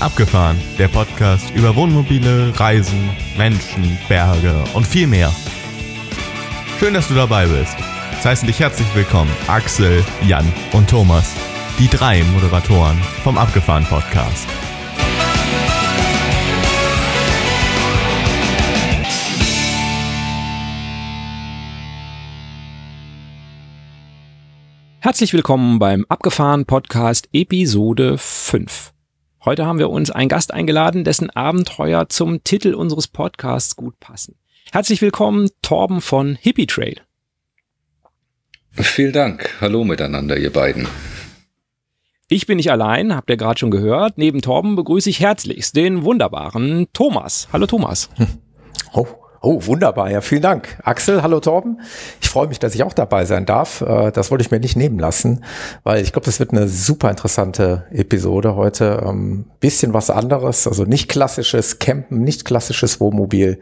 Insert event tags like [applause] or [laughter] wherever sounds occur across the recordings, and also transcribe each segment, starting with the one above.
Abgefahren, der Podcast über Wohnmobile, Reisen, Menschen, Berge und viel mehr. Schön, dass du dabei bist. Es heißen dich herzlich willkommen Axel, Jan und Thomas, die drei Moderatoren vom Abgefahren Podcast. Herzlich willkommen beim Abgefahren Podcast Episode 5. Heute haben wir uns einen Gast eingeladen, dessen Abenteuer zum Titel unseres Podcasts gut passen. Herzlich willkommen, Torben von Hippie Trail. Vielen Dank. Hallo miteinander, ihr beiden. Ich bin nicht allein, habt ihr gerade schon gehört. Neben Torben begrüße ich herzlichst den wunderbaren Thomas. Hallo Thomas. [laughs] Oh, Oh, wunderbar. Ja, vielen Dank. Axel, hallo Torben. Ich freue mich, dass ich auch dabei sein darf. Äh, das wollte ich mir nicht nehmen lassen, weil ich glaube, das wird eine super interessante Episode heute. Ähm, bisschen was anderes, also nicht klassisches Campen, nicht klassisches Wohnmobil.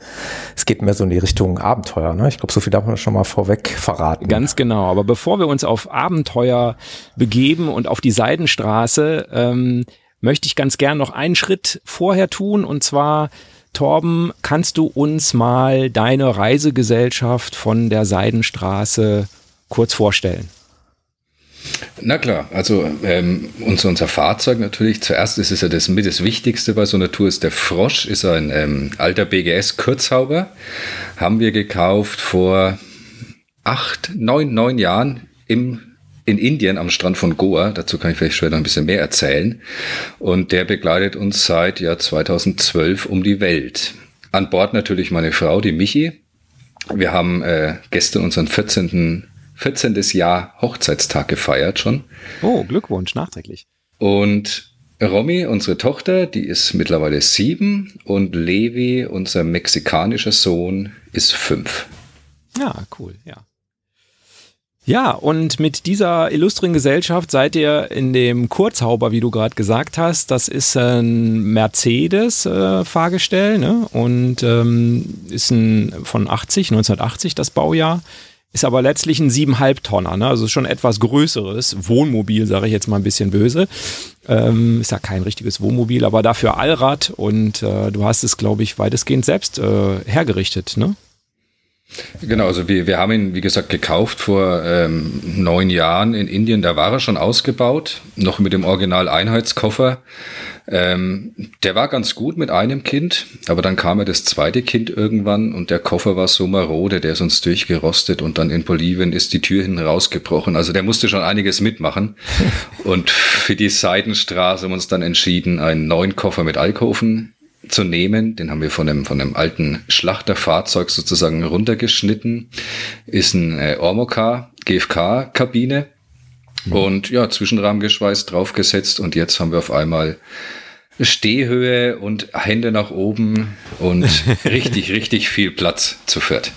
Es geht mehr so in die Richtung Abenteuer. Ne? Ich glaube, so viel darf man schon mal vorweg verraten. Ganz genau. Aber bevor wir uns auf Abenteuer begeben und auf die Seidenstraße, ähm, möchte ich ganz gern noch einen Schritt vorher tun und zwar Torben, kannst du uns mal deine Reisegesellschaft von der Seidenstraße kurz vorstellen? Na klar, also ähm, unser, unser Fahrzeug natürlich. Zuerst ist es ja das das Wichtigste bei so einer Tour ist der Frosch, ist ein ähm, alter BGS Kurzhauber. Haben wir gekauft vor acht, neun, neun Jahren im in Indien am Strand von Goa. Dazu kann ich vielleicht später ein bisschen mehr erzählen. Und der begleitet uns seit Jahr 2012 um die Welt. An Bord natürlich meine Frau, die Michi. Wir haben äh, gestern unseren 14. 14. Jahr Hochzeitstag gefeiert schon. Oh, Glückwunsch, nachträglich. Und Romy, unsere Tochter, die ist mittlerweile sieben und Levi, unser mexikanischer Sohn, ist fünf. Ja, cool, ja. Ja, und mit dieser illustren Gesellschaft seid ihr in dem Kurzhauber, wie du gerade gesagt hast. Das ist ein Mercedes-Fahrgestell äh, ne? und ähm, ist ein von 80, 1980 das Baujahr. Ist aber letztlich ein 7,5 Tonner, ne? also schon etwas größeres Wohnmobil, sage ich jetzt mal ein bisschen böse. Ähm, ist ja kein richtiges Wohnmobil, aber dafür Allrad und äh, du hast es, glaube ich, weitestgehend selbst äh, hergerichtet, ne? Genau, also wir, wir haben ihn, wie gesagt, gekauft vor ähm, neun Jahren in Indien. Da war er schon ausgebaut, noch mit dem Original-Einheitskoffer. Ähm, der war ganz gut mit einem Kind, aber dann kam ja das zweite Kind irgendwann und der Koffer war so marode, der ist uns durchgerostet und dann in Bolivien ist die Tür hinten rausgebrochen. Also der musste schon einiges mitmachen. [laughs] und für die Seitenstraße haben wir uns dann entschieden, einen neuen Koffer mit Alkoven zu nehmen. Den haben wir von einem, von einem alten Schlachterfahrzeug sozusagen runtergeschnitten. Ist ein äh, Ormocar GFK-Kabine mhm. und ja, Zwischenrahmen geschweißt, draufgesetzt und jetzt haben wir auf einmal Stehhöhe und Hände nach oben und [laughs] richtig, richtig viel Platz zu viert.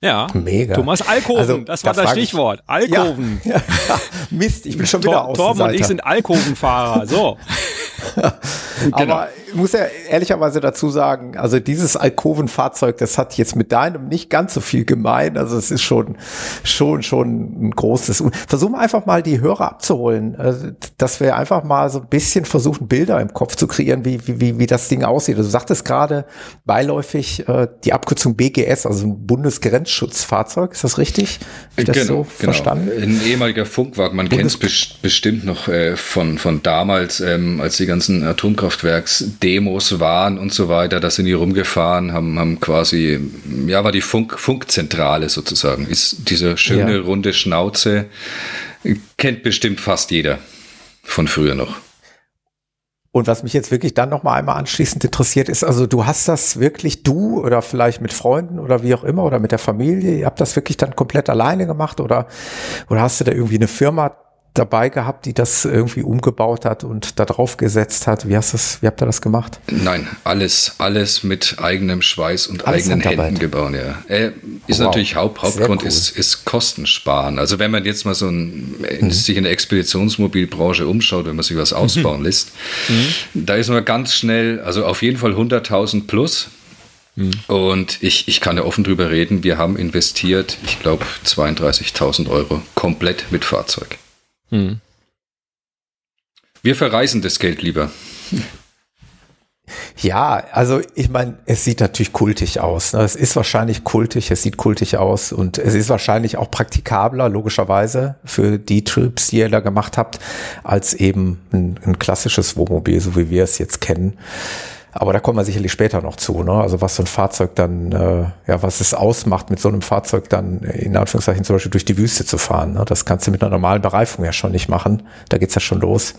Ja, mega. Thomas Alkoven, also, das war das, das Stichwort. Alkoven. Ja, [laughs] ja, Mist, ich bin schon wieder Tor, Torben und ich sind Alkovenfahrer. So. [laughs] genau. Aber ich muss ja ehrlicherweise dazu sagen, also dieses Alkovenfahrzeug, das hat jetzt mit deinem nicht ganz so viel gemein. Also es ist schon, schon, schon ein großes. Versuchen wir einfach mal die Hörer abzuholen, also, dass wir einfach mal so ein bisschen versuchen, Bilder im Kopf zu kreieren, wie, wie, wie das Ding aussieht. Also du sagtest gerade beiläufig äh, die Abkürzung BGS, also ein Bundesgrenzschutzfahrzeug. Ist das richtig? Ich das genau, so genau. verstanden? Ein ehemaliger Funkwagen. Man kennt es bestimmt noch äh, von, von damals, ähm, als die ganzen Atomkraftwerksdemos waren und so weiter. Da sind die rumgefahren, haben, haben quasi, ja, war die Funk, Funkzentrale sozusagen. Ist diese schöne ja. runde Schnauze, kennt bestimmt fast jeder von früher noch. Und was mich jetzt wirklich dann noch mal einmal anschließend interessiert ist, also du hast das wirklich du oder vielleicht mit Freunden oder wie auch immer oder mit der Familie, ihr habt das wirklich dann komplett alleine gemacht oder oder hast du da irgendwie eine Firma dabei gehabt, die das irgendwie umgebaut hat und da drauf gesetzt hat? Wie hast das, wie habt ihr das gemacht? Nein, alles, alles mit eigenem Schweiß und alles eigenen Händen gebaut, ja. Äh, ist wow. natürlich Haupt, Hauptgrund cool. ist, ist Kostensparen. Also wenn man jetzt mal so ein, mhm. sich in der Expeditionsmobilbranche umschaut, wenn man sich was ausbauen mhm. lässt, mhm. da ist man ganz schnell, also auf jeden Fall 100.000 plus. Mhm. Und ich, ich kann ja offen drüber reden, wir haben investiert, ich glaube, 32.000 Euro komplett mit Fahrzeug. Hm. Wir verreisen das Geld lieber. [laughs] Ja, also ich meine, es sieht natürlich kultig aus. Ne? Es ist wahrscheinlich kultig, es sieht kultig aus und es ist wahrscheinlich auch praktikabler, logischerweise, für die Trips, die ihr da gemacht habt, als eben ein, ein klassisches Wohnmobil, so wie wir es jetzt kennen. Aber da kommen wir sicherlich später noch zu. Ne? Also was so ein Fahrzeug dann, äh, ja, was es ausmacht, mit so einem Fahrzeug dann in Anführungszeichen zum Beispiel durch die Wüste zu fahren. Ne? Das kannst du mit einer normalen Bereifung ja schon nicht machen. Da geht's ja schon los.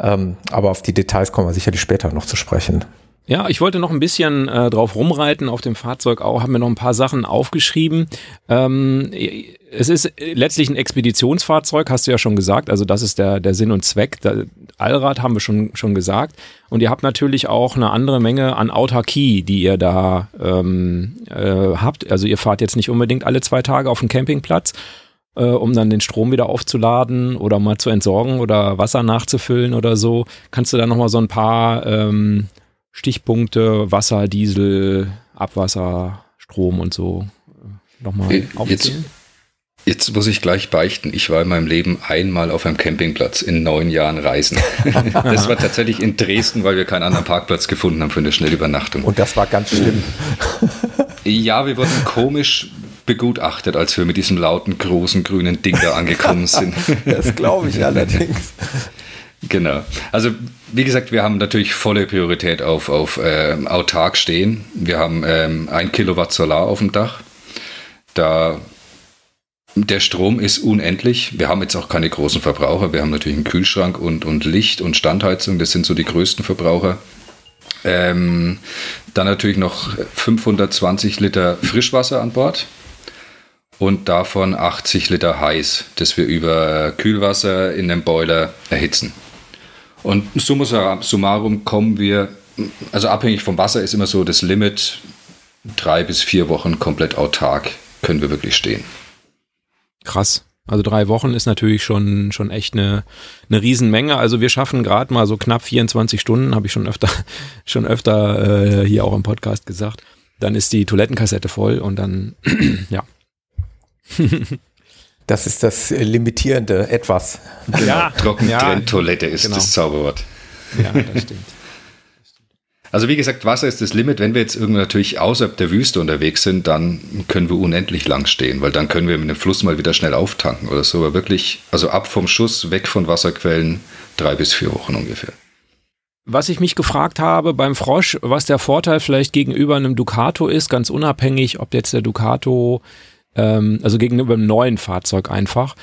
Ähm, aber auf die Details kommen wir sicherlich später noch zu sprechen. Ja, ich wollte noch ein bisschen äh, drauf rumreiten auf dem Fahrzeug auch, habe mir noch ein paar Sachen aufgeschrieben. Ähm, es ist letztlich ein Expeditionsfahrzeug, hast du ja schon gesagt. Also das ist der, der Sinn und Zweck. Der Allrad haben wir schon, schon gesagt. Und ihr habt natürlich auch eine andere Menge an Autarkie, die ihr da ähm, äh, habt. Also ihr fahrt jetzt nicht unbedingt alle zwei Tage auf den Campingplatz, äh, um dann den Strom wieder aufzuladen oder mal zu entsorgen oder Wasser nachzufüllen oder so. Kannst du da nochmal so ein paar ähm, Stichpunkte, Wasser, Diesel, Abwasser, Strom und so äh, nochmal äh, aufzählen? Jetzt muss ich gleich beichten, ich war in meinem Leben einmal auf einem Campingplatz in neun Jahren Reisen. [laughs] das war tatsächlich in Dresden, weil wir keinen anderen Parkplatz gefunden haben für eine Schnellübernachtung. Und das war ganz schlimm. ja, wir wurden komisch begutachtet, als wir mit diesem lauten, großen, grünen Ding da angekommen sind. [laughs] das glaube ich allerdings. Genau. Also wie gesagt, wir haben natürlich volle Priorität auf, auf äh, autark stehen. Wir haben ähm, ein Kilowatt Solar auf dem Dach. Da der Strom ist unendlich. Wir haben jetzt auch keine großen Verbraucher. Wir haben natürlich einen Kühlschrank und, und Licht und Standheizung. Das sind so die größten Verbraucher. Ähm, dann natürlich noch 520 Liter Frischwasser an Bord und davon 80 Liter heiß, das wir über Kühlwasser in einem Boiler erhitzen. Und summa summarum kommen wir, also abhängig vom Wasser ist immer so das Limit, drei bis vier Wochen komplett autark können wir wirklich stehen. Krass. Also drei Wochen ist natürlich schon, schon echt eine, eine Riesenmenge. Also wir schaffen gerade mal so knapp 24 Stunden, habe ich schon öfter, [laughs] schon öfter äh, hier auch im Podcast gesagt. Dann ist die Toilettenkassette voll und dann, [clears throat] ja, [laughs] das ist das limitierende etwas. Genau. Ja, Trockentrenntoilette ja, ist genau. das Zauberwort. Ja, das stimmt. Also wie gesagt, Wasser ist das Limit. Wenn wir jetzt irgendwo natürlich außerhalb der Wüste unterwegs sind, dann können wir unendlich lang stehen, weil dann können wir mit dem Fluss mal wieder schnell auftanken oder so. Aber wirklich, also ab vom Schuss, weg von Wasserquellen, drei bis vier Wochen ungefähr. Was ich mich gefragt habe beim Frosch, was der Vorteil vielleicht gegenüber einem Ducato ist, ganz unabhängig, ob jetzt der Ducato ähm, also gegenüber einem neuen Fahrzeug einfach.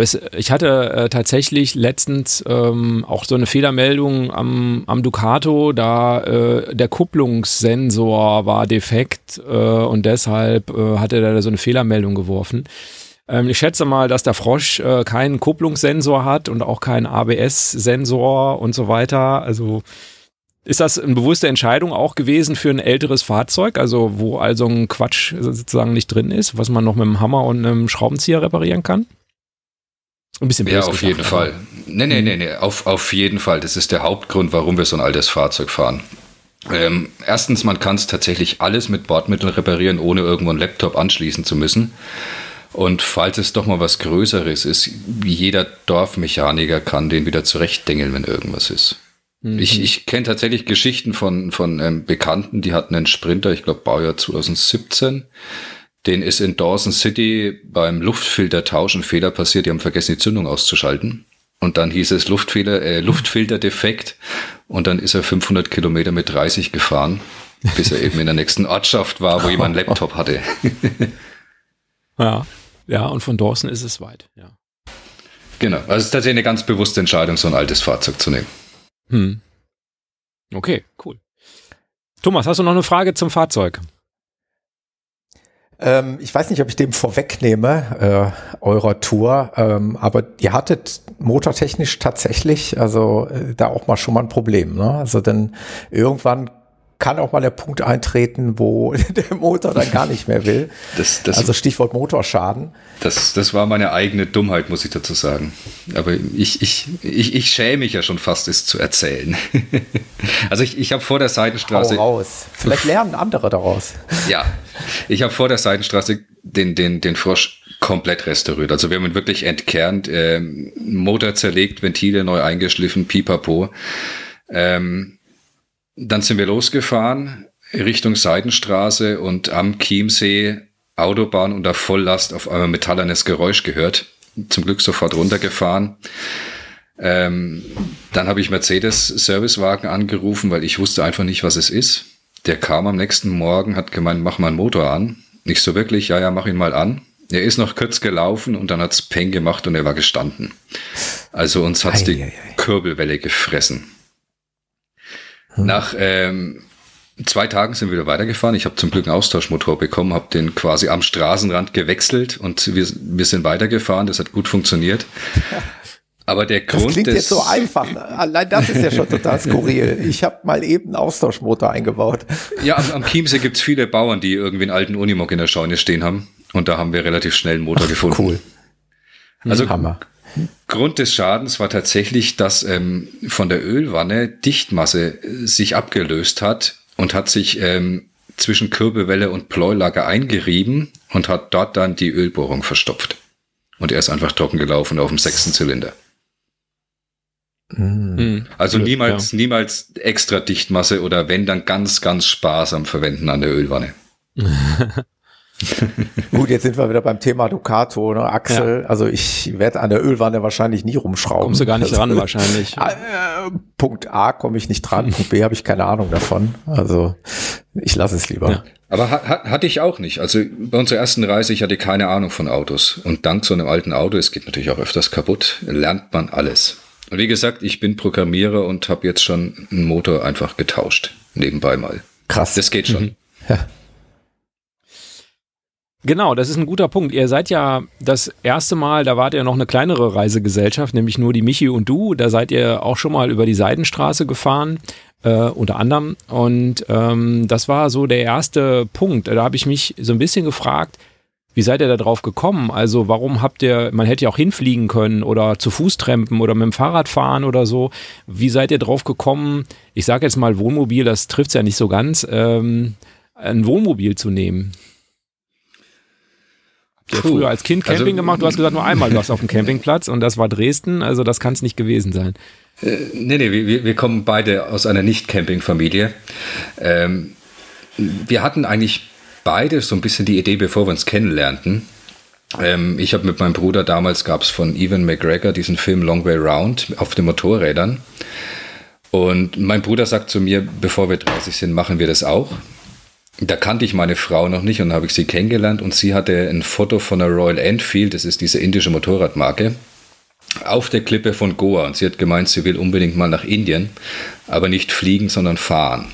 Ich hatte äh, tatsächlich letztens ähm, auch so eine Fehlermeldung am, am Ducato, da äh, der Kupplungssensor war defekt äh, und deshalb äh, hatte er da so eine Fehlermeldung geworfen. Ähm, ich schätze mal, dass der Frosch äh, keinen Kupplungssensor hat und auch keinen ABS-Sensor und so weiter. Also ist das eine bewusste Entscheidung auch gewesen für ein älteres Fahrzeug, also wo also ein Quatsch sozusagen nicht drin ist, was man noch mit einem Hammer und einem Schraubenzieher reparieren kann? Ein bisschen Ja, auf jeden Fall. Nee, nee, nee, nee, auf, auf jeden Fall. Das ist der Hauptgrund, warum wir so ein altes Fahrzeug fahren. Ähm, erstens, man kann es tatsächlich alles mit Bordmitteln reparieren, ohne irgendwo einen Laptop anschließen zu müssen. Und falls es doch mal was Größeres ist, jeder Dorfmechaniker kann den wieder zurechtdengeln, wenn irgendwas ist. Mhm. Ich, ich kenne tatsächlich Geschichten von, von ähm, Bekannten, die hatten einen Sprinter, ich glaube Baujahr 2017. Den ist in Dawson City beim Luftfiltertausch ein Fehler passiert, die haben vergessen, die Zündung auszuschalten. Und dann hieß es Luftfehler, äh, Luftfilterdefekt. Und dann ist er 500 Kilometer mit 30 gefahren, bis er eben in der nächsten Ortschaft war, wo jemand einen Laptop hatte. [laughs] ja, ja, und von Dawson ist es weit, ja. Genau, also es ist tatsächlich eine ganz bewusste Entscheidung, so ein altes Fahrzeug zu nehmen. Hm. Okay, cool. Thomas, hast du noch eine Frage zum Fahrzeug? Ähm, ich weiß nicht, ob ich dem vorwegnehme, äh, eurer Tour, ähm, aber ihr hattet motortechnisch tatsächlich, also äh, da auch mal schon mal ein Problem. Ne? Also denn irgendwann kann auch mal der Punkt eintreten, wo [laughs] der Motor dann gar nicht mehr will. Das, das, also Stichwort Motorschaden. Das, das war meine eigene Dummheit, muss ich dazu sagen. Aber ich, ich, ich, ich schäme mich ja schon fast, es zu erzählen. [laughs] Also ich, ich habe vor der Seitenstraße. Hau raus. Vielleicht lernen andere daraus. Ja, ich habe vor der Seitenstraße den, den, den Frosch komplett restauriert. Also wir haben ihn wirklich entkernt, äh, Motor zerlegt, Ventile neu eingeschliffen, pipapo. Ähm, dann sind wir losgefahren Richtung Seidenstraße und am Chiemsee Autobahn unter Volllast auf einmal metallernes Geräusch gehört. Zum Glück sofort runtergefahren. Ähm, dann habe ich Mercedes Servicewagen angerufen, weil ich wusste einfach nicht, was es ist. Der kam am nächsten Morgen, hat gemeint, mach mal einen Motor an. Nicht so wirklich, ja, ja, mach ihn mal an. Er ist noch kurz gelaufen und dann hat's Peng gemacht und er war gestanden. Also uns hat's die Kurbelwelle gefressen. Hm. Nach ähm, zwei Tagen sind wir wieder weitergefahren. Ich habe zum Glück einen Austauschmotor bekommen, habe den quasi am Straßenrand gewechselt und wir, wir sind weitergefahren. Das hat gut funktioniert. [laughs] Aber der Grund das klingt jetzt so einfach. Allein das ist ja schon total skurril. Ich habe mal eben einen Austauschmotor eingebaut. Ja, am, am Chiemsee gibt's viele Bauern, die irgendwie einen alten Unimog in der Scheune stehen haben. Und da haben wir relativ schnell einen Motor Ach, gefunden. Cool. Also Hammer. Grund des Schadens war tatsächlich, dass ähm, von der Ölwanne Dichtmasse sich abgelöst hat und hat sich ähm, zwischen Kürbelwelle und Pleulager eingerieben und hat dort dann die Ölbohrung verstopft. Und er ist einfach trocken gelaufen auf dem sechsten Zylinder. Mhm. Also Blöd, niemals, ja. niemals extra Dichtmasse oder wenn dann ganz, ganz sparsam verwenden an der Ölwanne. [laughs] [laughs] Gut, jetzt sind wir wieder beim Thema Ducato, ne, Axel. Ja. Also ich werde an der Ölwanne wahrscheinlich nie rumschrauben. Kommst du gar nicht ran wahrscheinlich. [laughs] Äh, Punkt A komme ich nicht dran, Punkt B habe ich keine Ahnung davon. Also ich lasse es lieber. Ja. Aber hat, hatte ich auch nicht. Also bei unserer ersten Reise, ich hatte keine Ahnung von Autos. Und dank so einem alten Auto, es geht natürlich auch öfters kaputt, lernt man alles. Und wie gesagt, ich bin Programmierer und habe jetzt schon einen Motor einfach getauscht. Nebenbei mal. Krass. Das geht schon. Mhm. Ja. Genau, das ist ein guter Punkt. Ihr seid ja das erste Mal, da wart ihr noch eine kleinere Reisegesellschaft, nämlich nur die Michi und du. Da seid ihr auch schon mal über die Seidenstraße gefahren, äh, unter anderem. Und ähm, das war so der erste Punkt. Da habe ich mich so ein bisschen gefragt, wie seid ihr da drauf gekommen? Also warum habt ihr, man hätte ja auch hinfliegen können oder zu Fuß trampen oder mit dem Fahrrad fahren oder so. Wie seid ihr drauf gekommen, ich sage jetzt mal Wohnmobil, das trifft es ja nicht so ganz, ähm, ein Wohnmobil zu nehmen? Du hast früher als Kind Camping also, gemacht, du hast gesagt, nur einmal warst auf dem Campingplatz und das war Dresden, also das kann es nicht gewesen sein. Äh, nee, nee, wir, wir kommen beide aus einer Nicht-Camping-Familie. Ähm, wir hatten eigentlich beide so ein bisschen die Idee, bevor wir uns kennenlernten. Ähm, ich habe mit meinem Bruder damals gab es von Evan McGregor diesen Film Long Way Round auf den Motorrädern. Und mein Bruder sagt zu mir, bevor wir 30 sind, machen wir das auch. Da kannte ich meine Frau noch nicht und habe ich sie kennengelernt und sie hatte ein Foto von der Royal Enfield, das ist diese indische Motorradmarke, auf der Klippe von Goa und sie hat gemeint, sie will unbedingt mal nach Indien, aber nicht fliegen, sondern fahren.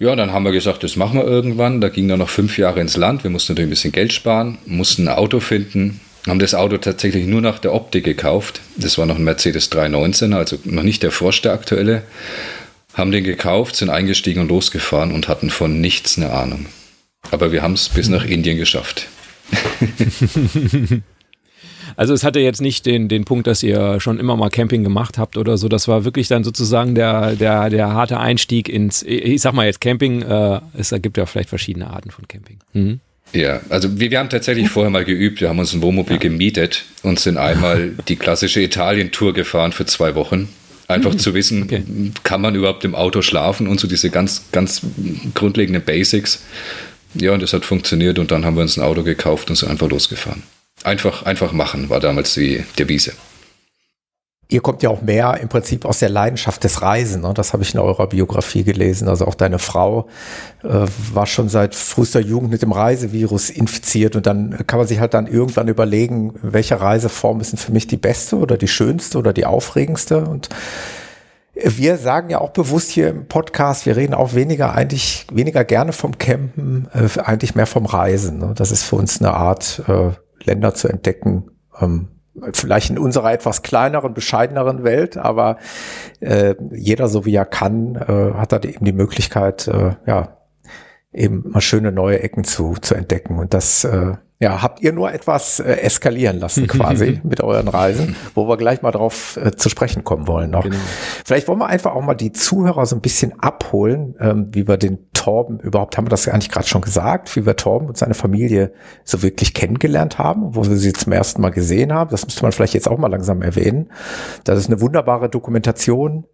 Ja, dann haben wir gesagt, das machen wir irgendwann. Da ging dann noch fünf Jahre ins Land. Wir mussten natürlich ein bisschen Geld sparen, mussten ein Auto finden, haben das Auto tatsächlich nur nach der Optik gekauft. Das war noch ein Mercedes 319, also noch nicht der Frosch, der aktuelle. Haben den gekauft, sind eingestiegen und losgefahren und hatten von nichts eine Ahnung. Aber wir haben es bis nach Indien geschafft. [laughs] Also es hatte jetzt nicht den, den Punkt, dass ihr schon immer mal Camping gemacht habt oder so. Das war wirklich dann sozusagen der, der, der harte Einstieg ins, ich sag mal jetzt Camping, äh, es gibt ja vielleicht verschiedene Arten von Camping. Mhm. Ja, also wir, wir haben tatsächlich vorher mal geübt, wir haben uns ein Wohnmobil ja. gemietet und sind einmal [laughs] die klassische Italien-Tour gefahren für zwei Wochen. Einfach mhm. zu wissen, okay. kann man überhaupt im Auto schlafen und so diese ganz, ganz grundlegenden Basics. Ja, und das hat funktioniert und dann haben wir uns ein Auto gekauft und sind einfach losgefahren. Einfach, einfach machen war damals die Devise. Ihr kommt ja auch mehr im Prinzip aus der Leidenschaft des Reisen. Ne? Das habe ich in eurer Biografie gelesen. Also auch deine Frau äh, war schon seit frühester Jugend mit dem Reisevirus infiziert. Und dann kann man sich halt dann irgendwann überlegen, welche Reiseform ist denn für mich die beste oder die schönste oder die aufregendste. Und wir sagen ja auch bewusst hier im Podcast, wir reden auch weniger eigentlich weniger gerne vom Campen, äh, eigentlich mehr vom Reisen. Ne? Das ist für uns eine Art äh, Länder zu entdecken. Ähm, vielleicht in unserer etwas kleineren, bescheideneren Welt, aber äh, jeder, so wie er kann, äh, hat da eben die Möglichkeit, äh, ja, eben mal schöne neue Ecken zu, zu entdecken. Und das äh, ja, habt ihr nur etwas äh, eskalieren lassen [laughs] quasi mit euren Reisen, wo wir gleich mal drauf äh, zu sprechen kommen wollen noch. Genau. Vielleicht wollen wir einfach auch mal die Zuhörer so ein bisschen abholen, ähm, wie wir den Torben überhaupt, haben wir das eigentlich gerade schon gesagt, wie wir Torben und seine Familie so wirklich kennengelernt haben, wo wir sie zum ersten Mal gesehen haben. Das müsste man vielleicht jetzt auch mal langsam erwähnen. Das ist eine wunderbare Dokumentation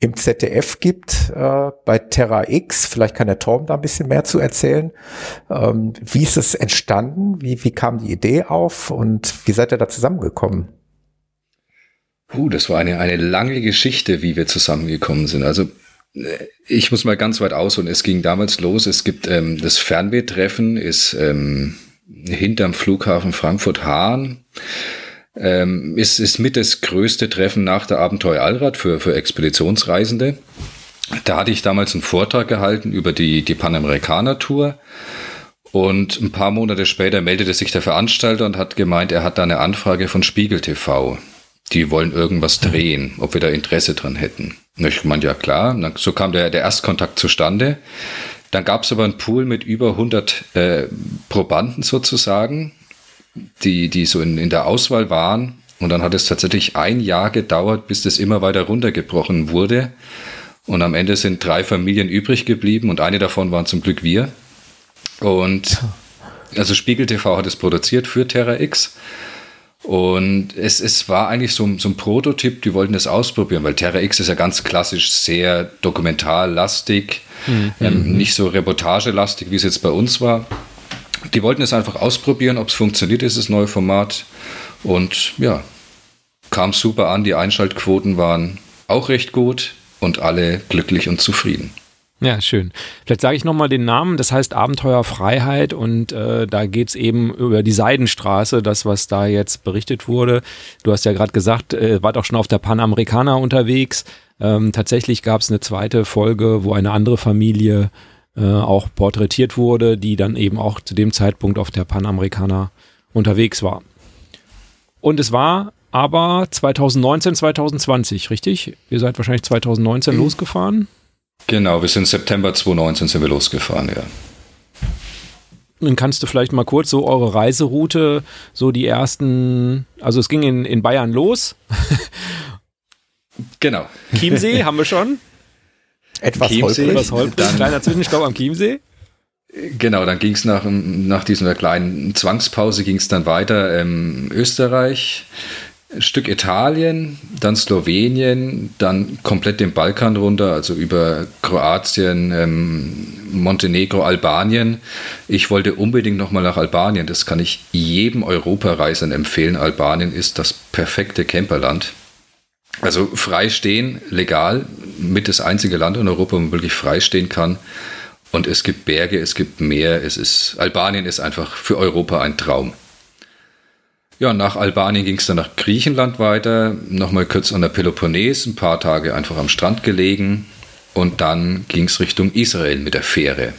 im ZDF gibt, äh, bei Terra X. Vielleicht kann der Torben da ein bisschen mehr zu erzählen. Ähm, wie ist es entstanden? Wie, wie kam die Idee auf und wie seid ihr da zusammengekommen? Uh, das war eine, eine lange Geschichte, wie wir zusammengekommen sind. Also äh, ich muss mal ganz weit ausholen. Es ging damals los. Es gibt ähm, das Fernwehtreffen, ist ähm, hinterm Flughafen Frankfurt-Hahn. Ähm, ist, ist mit das größte Treffen nach der Abenteuer Allrad für, für Expeditionsreisende. Da hatte ich damals einen Vortrag gehalten über die, die Panamerikaner-Tour. Und ein paar Monate später meldete sich der Veranstalter und hat gemeint, er hat da eine Anfrage von Spiegel TV. Die wollen irgendwas drehen, ob wir da Interesse dran hätten. Und ich meinte, ja klar. So kam der, der Erstkontakt zustande. Dann gab es aber einen Pool mit über 100 äh, Probanden sozusagen die, die so in, in der Auswahl waren. Und dann hat es tatsächlich ein Jahr gedauert, bis das immer weiter runtergebrochen wurde. Und am Ende sind drei Familien übrig geblieben und eine davon waren zum Glück wir. Und also Spiegel TV hat es produziert für Terra X. Und es, es war eigentlich so, so ein Prototyp, die wollten das ausprobieren, weil Terra X ist ja ganz klassisch sehr dokumentarlastig, mhm. ähm, nicht so reportagelastig, wie es jetzt bei uns war die wollten es einfach ausprobieren, ob es funktioniert, ist das neue Format. Und ja, kam super an. Die Einschaltquoten waren auch recht gut und alle glücklich und zufrieden. Ja, schön. Vielleicht sage ich nochmal den Namen, das heißt Abenteuer Freiheit und äh, da geht es eben über die Seidenstraße, das, was da jetzt berichtet wurde. Du hast ja gerade gesagt, äh, wart auch schon auf der Panamerikaner unterwegs. Ähm, tatsächlich gab es eine zweite Folge, wo eine andere Familie äh, auch porträtiert wurde, die dann eben auch zu dem Zeitpunkt auf der Panamerikaner unterwegs war. Und es war aber 2019, 2020, richtig? Ihr seid wahrscheinlich 2019 mhm. losgefahren? Genau, wir sind September 2019 sind wir losgefahren, ja. Dann kannst du vielleicht mal kurz so eure Reiseroute, so die ersten, also es ging in, in Bayern los. [laughs] genau. Chiemsee haben wir schon. Etwas Chiemsee, holprig. Etwas holprig. Dann, Kleiner Zwischenstopp am Chiemsee. Genau, dann ging es nach, nach dieser kleinen Zwangspause ging es dann weiter ähm, Österreich, Stück Italien, dann Slowenien, dann komplett den Balkan runter, also über Kroatien, ähm, Montenegro, Albanien. Ich wollte unbedingt nochmal nach Albanien. Das kann ich jedem Europareisenden empfehlen. Albanien ist das perfekte Camperland. Also frei stehen, legal, mit das einzige Land in Europa, wo man wirklich frei stehen kann. Und es gibt Berge, es gibt Meer, es ist, Albanien ist einfach für Europa ein Traum. Ja, nach Albanien ging es dann nach Griechenland weiter, nochmal kurz an der Peloponnes, ein paar Tage einfach am Strand gelegen und dann ging es Richtung Israel mit der Fähre.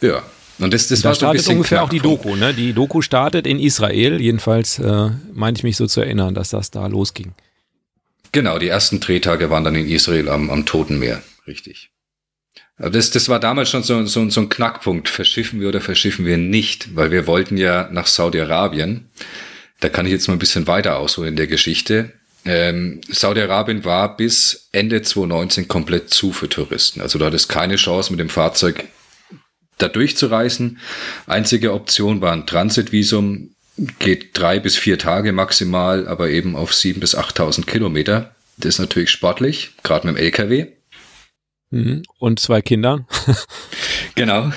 Ja, und das, das da war so ein bisschen ungefähr auch die Doku, ne? Die Doku startet in Israel, jedenfalls äh, meinte ich mich so zu erinnern, dass das da losging. Genau, die ersten Drehtage waren dann in Israel am, am Toten Meer, richtig. Das, das war damals schon so, so, so ein Knackpunkt. Verschiffen wir oder verschiffen wir nicht? Weil wir wollten ja nach Saudi-Arabien. Da kann ich jetzt mal ein bisschen weiter ausholen in der Geschichte. Ähm, Saudi-Arabien war bis Ende 2019 komplett zu für Touristen. Also du hattest keine Chance mit dem Fahrzeug da durchzureisen. Einzige Option war ein Transitvisum, geht drei bis vier Tage maximal, aber eben auf sieben bis 8.000 Kilometer. Das ist natürlich sportlich, gerade mit dem LKW. Mhm. Und zwei Kinder. [laughs] genau.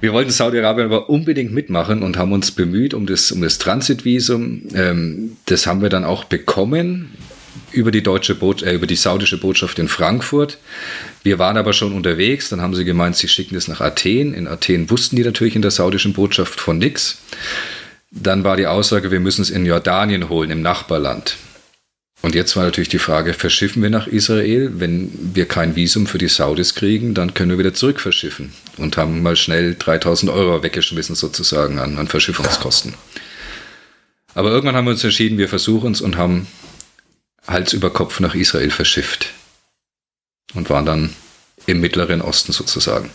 Wir wollten Saudi-Arabien aber unbedingt mitmachen und haben uns bemüht um das, um das Transitvisum. Ähm, das haben wir dann auch bekommen über die deutsche Boot, äh, über die saudische Botschaft in Frankfurt. Wir waren aber schon unterwegs, dann haben sie gemeint, sie schicken das nach Athen. In Athen wussten die natürlich in der saudischen Botschaft von nichts. Dann war die Aussage, wir müssen es in Jordanien holen, im Nachbarland. Und jetzt war natürlich die Frage, verschiffen wir nach Israel? Wenn wir kein Visum für die Saudis kriegen, dann können wir wieder zurück verschiffen. Und haben mal schnell 3000 Euro weggeschmissen sozusagen an, an Verschiffungskosten. Aber irgendwann haben wir uns entschieden, wir versuchen es und haben Hals über Kopf nach Israel verschifft und waren dann im Mittleren Osten sozusagen.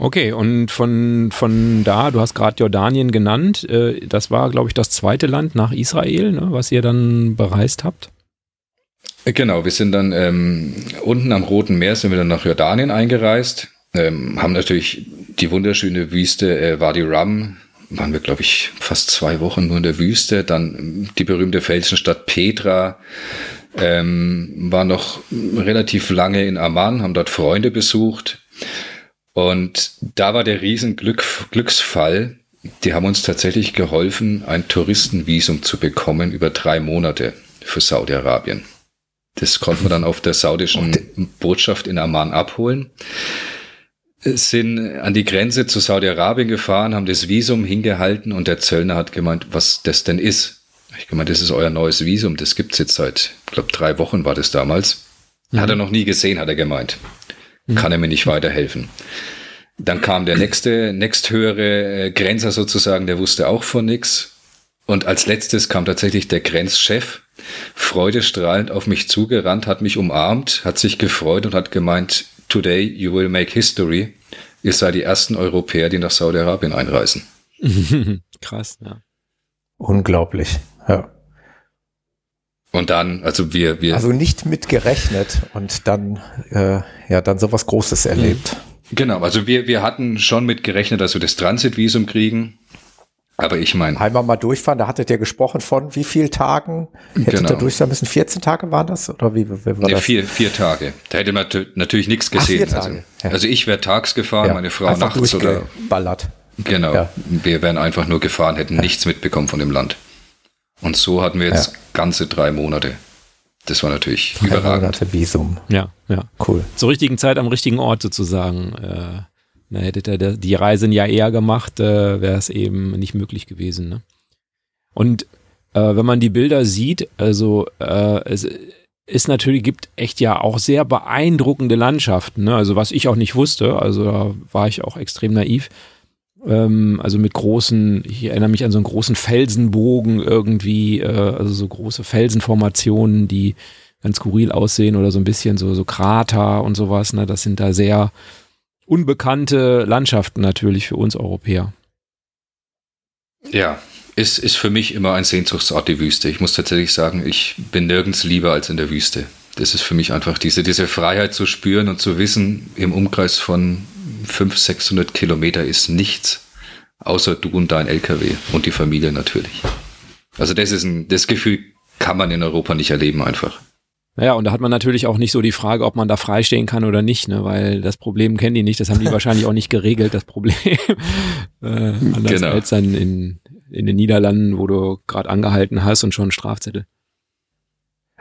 Okay, und von, von da, du hast gerade Jordanien genannt, äh, das war, glaube ich, das zweite Land nach Israel, ne, was ihr dann bereist habt? Genau, wir sind dann ähm, unten am Roten Meer sind wir dann nach Jordanien eingereist, ähm, haben natürlich die wunderschöne Wüste äh, Wadi Rum waren wir, glaube ich, fast zwei Wochen nur in der Wüste. Dann die berühmte Felsenstadt Petra. ähm, war noch relativ lange in Amman, haben dort Freunde besucht. Und da war der riesen Glück, Glücksfall. Die haben uns tatsächlich geholfen, ein Touristenvisum zu bekommen über drei Monate für Saudi-Arabien. Das konnten wir dann auf der saudischen Botschaft in Amman abholen. Sind an die Grenze zu Saudi-Arabien gefahren, haben das Visum hingehalten und der Zöllner hat gemeint, was das denn ist. Ich gemeint, das ist euer neues Visum, das gibt's jetzt seit, ich glaube, drei Wochen war das damals. Mhm. Hat er noch nie gesehen, hat er gemeint. Mhm. Kann er mir nicht weiterhelfen. Dann kam der nächste, nächsthöhere äh, Grenzer sozusagen, der wusste auch von nix. Und als letztes kam tatsächlich der Grenzchef, freudestrahlend auf mich zugerannt, hat mich umarmt, hat sich gefreut und hat gemeint, today you will make history. Ihr seid die ersten Europäer, die nach Saudi-Arabien einreisen. [laughs] Krass, ja. Unglaublich, ja. Und dann, also wir, wir. Also nicht mitgerechnet und dann, äh, ja, dann sowas Großes erlebt. Genau, also wir, wir hatten schon mit gerechnet, dass wir das Transitvisum kriegen. Aber ich meine. Einmal mal durchfahren, da hattet ihr gesprochen von wie vielen Tagen hättet genau. ihr durch sein müssen? 14 Tage waren das? Oder wie, wie war nee, das? Vier, vier Tage. Da hätte man natürlich nichts gesehen. Ach, also, ja. also, ich wäre tags gefahren, ja. meine Frau einfach nachts oder. Ballert. Genau. Ja. Wir wären einfach nur gefahren, hätten nichts mitbekommen von dem Land. Und so hatten wir jetzt ganze drei Monate. Das war natürlich drei überragend. Monate Visum. Ja, ja. Cool. Zur richtigen Zeit am richtigen Ort sozusagen. Äh na, hätte er die Reise ein Jahr eher gemacht, äh, wäre es eben nicht möglich gewesen. Ne? Und äh, wenn man die Bilder sieht, also äh, es ist natürlich, gibt echt ja auch sehr beeindruckende Landschaften. Ne? Also was ich auch nicht wusste, also da war ich auch extrem naiv. Ähm, also mit großen, ich erinnere mich an so einen großen Felsenbogen irgendwie, äh, also so große Felsenformationen, die ganz skurril aussehen oder so ein bisschen so, so Krater und sowas. Ne? Das sind da sehr unbekannte Landschaften natürlich für uns Europäer. Ja, ist, ist für mich immer ein Sehnsuchtsort, die Wüste. Ich muss tatsächlich sagen, ich bin nirgends lieber als in der Wüste. Das ist für mich einfach diese, diese Freiheit zu spüren und zu wissen, im Umkreis von 500, 600 Kilometer ist nichts, außer du und dein LKW und die Familie natürlich. Also das ist ein, das Gefühl kann man in Europa nicht erleben einfach. Naja, und da hat man natürlich auch nicht so die Frage, ob man da freistehen kann oder nicht, ne? weil das Problem kennen die nicht, das haben die [laughs] wahrscheinlich auch nicht geregelt, das Problem. [laughs] äh, anders genau. als dann in, in den Niederlanden, wo du gerade angehalten hast und schon einen Strafzettel.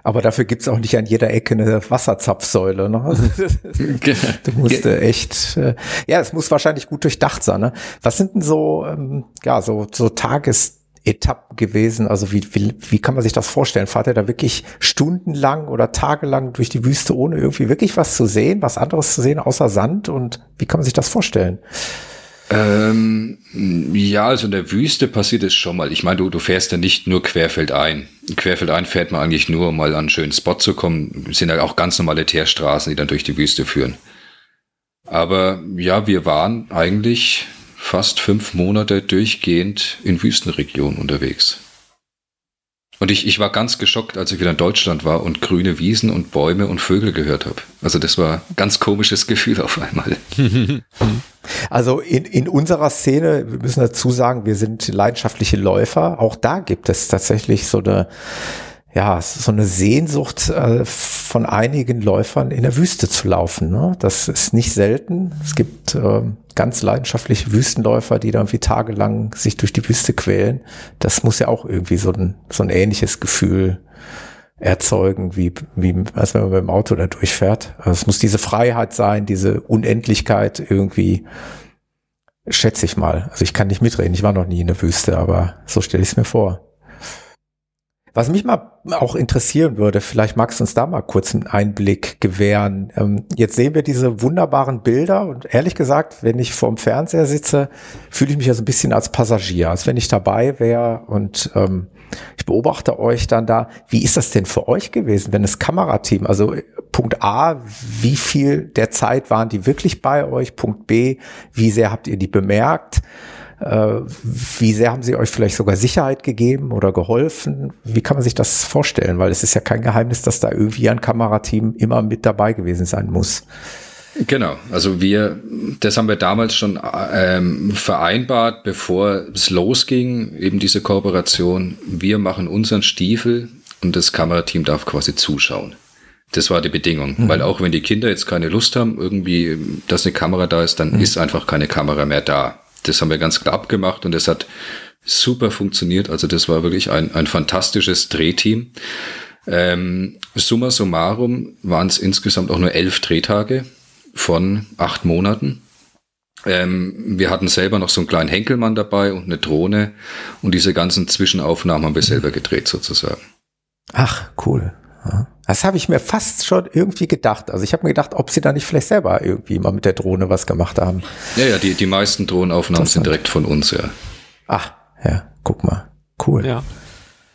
Aber dafür gibt's auch nicht an jeder Ecke eine Wasserzapfsäule. Ne? Also, [laughs] [laughs] du musst echt, äh, ja, es muss wahrscheinlich gut durchdacht sein. Ne? Was sind denn so, ähm, ja, so, so Tages Etappen gewesen? Also wie, wie, wie kann man sich das vorstellen? Fahrt ihr da wirklich stundenlang oder tagelang durch die Wüste, ohne irgendwie wirklich was zu sehen, was anderes zu sehen außer Sand? Und wie kann man sich das vorstellen? Ähm, ja, also in der Wüste passiert es schon mal. Ich meine, du, du fährst ja nicht nur querfeldein. Querfeldein fährt man eigentlich nur, um mal an einen schönen Spot zu kommen. Es sind ja auch ganz normale Teerstraßen, die dann durch die Wüste führen. Aber ja, wir waren eigentlich fast fünf Monate durchgehend in Wüstenregionen unterwegs. Und ich, ich war ganz geschockt, als ich wieder in Deutschland war und grüne Wiesen und Bäume und Vögel gehört habe. Also das war ein ganz komisches Gefühl auf einmal. [laughs] Also in, in unserer Szene, wir müssen dazu sagen, wir sind leidenschaftliche Läufer. Auch da gibt es tatsächlich so eine ja, so eine Sehnsucht äh, von einigen Läufern in der Wüste zu laufen. Ne? Das ist nicht selten. Es gibt äh, ganz leidenschaftliche Wüstenläufer, die da irgendwie tagelang sich durch die Wüste quälen. Das muss ja auch irgendwie so ein, so ein ähnliches Gefühl erzeugen, wie, wie als wenn man mit dem Auto da durchfährt. Also es muss diese Freiheit sein, diese Unendlichkeit irgendwie, schätze ich mal. Also ich kann nicht mitreden, ich war noch nie in der Wüste, aber so stelle ich es mir vor. Was mich mal auch interessieren würde, vielleicht magst du uns da mal kurz einen Einblick gewähren. Ähm, jetzt sehen wir diese wunderbaren Bilder und ehrlich gesagt, wenn ich vorm Fernseher sitze, fühle ich mich ja so ein bisschen als Passagier, als wenn ich dabei wäre und ähm, ich beobachte euch dann da. Wie ist das denn für euch gewesen, wenn das Kamerateam, also Punkt A, wie viel der Zeit waren die wirklich bei euch? Punkt B, wie sehr habt ihr die bemerkt? Äh, wie sehr haben sie euch vielleicht sogar Sicherheit gegeben oder geholfen? Wie kann man sich das vorstellen? Weil es ist ja kein Geheimnis, dass da irgendwie ein Kamerateam immer mit dabei gewesen sein muss. Genau, also wir, das haben wir damals schon ähm, vereinbart, bevor es losging, eben diese Kooperation. Wir machen unseren Stiefel und das Kamerateam darf quasi zuschauen. Das war die Bedingung, mhm. weil auch wenn die Kinder jetzt keine Lust haben, irgendwie, dass eine Kamera da ist, dann mhm. ist einfach keine Kamera mehr da. Das haben wir ganz klar abgemacht und es hat super funktioniert. Also das war wirklich ein, ein fantastisches Drehteam. Ähm, summa summarum waren es insgesamt auch nur elf Drehtage von acht Monaten. Ähm, wir hatten selber noch so einen kleinen Henkelmann dabei und eine Drohne und diese ganzen Zwischenaufnahmen haben wir selber gedreht sozusagen. Ach, cool. Das habe ich mir fast schon irgendwie gedacht. Also ich habe mir gedacht, ob sie da nicht vielleicht selber irgendwie mal mit der Drohne was gemacht haben. Ja, ja, die, die meisten Drohnenaufnahmen sind direkt von uns, ja. Ach, ja, guck mal. Cool. Ja.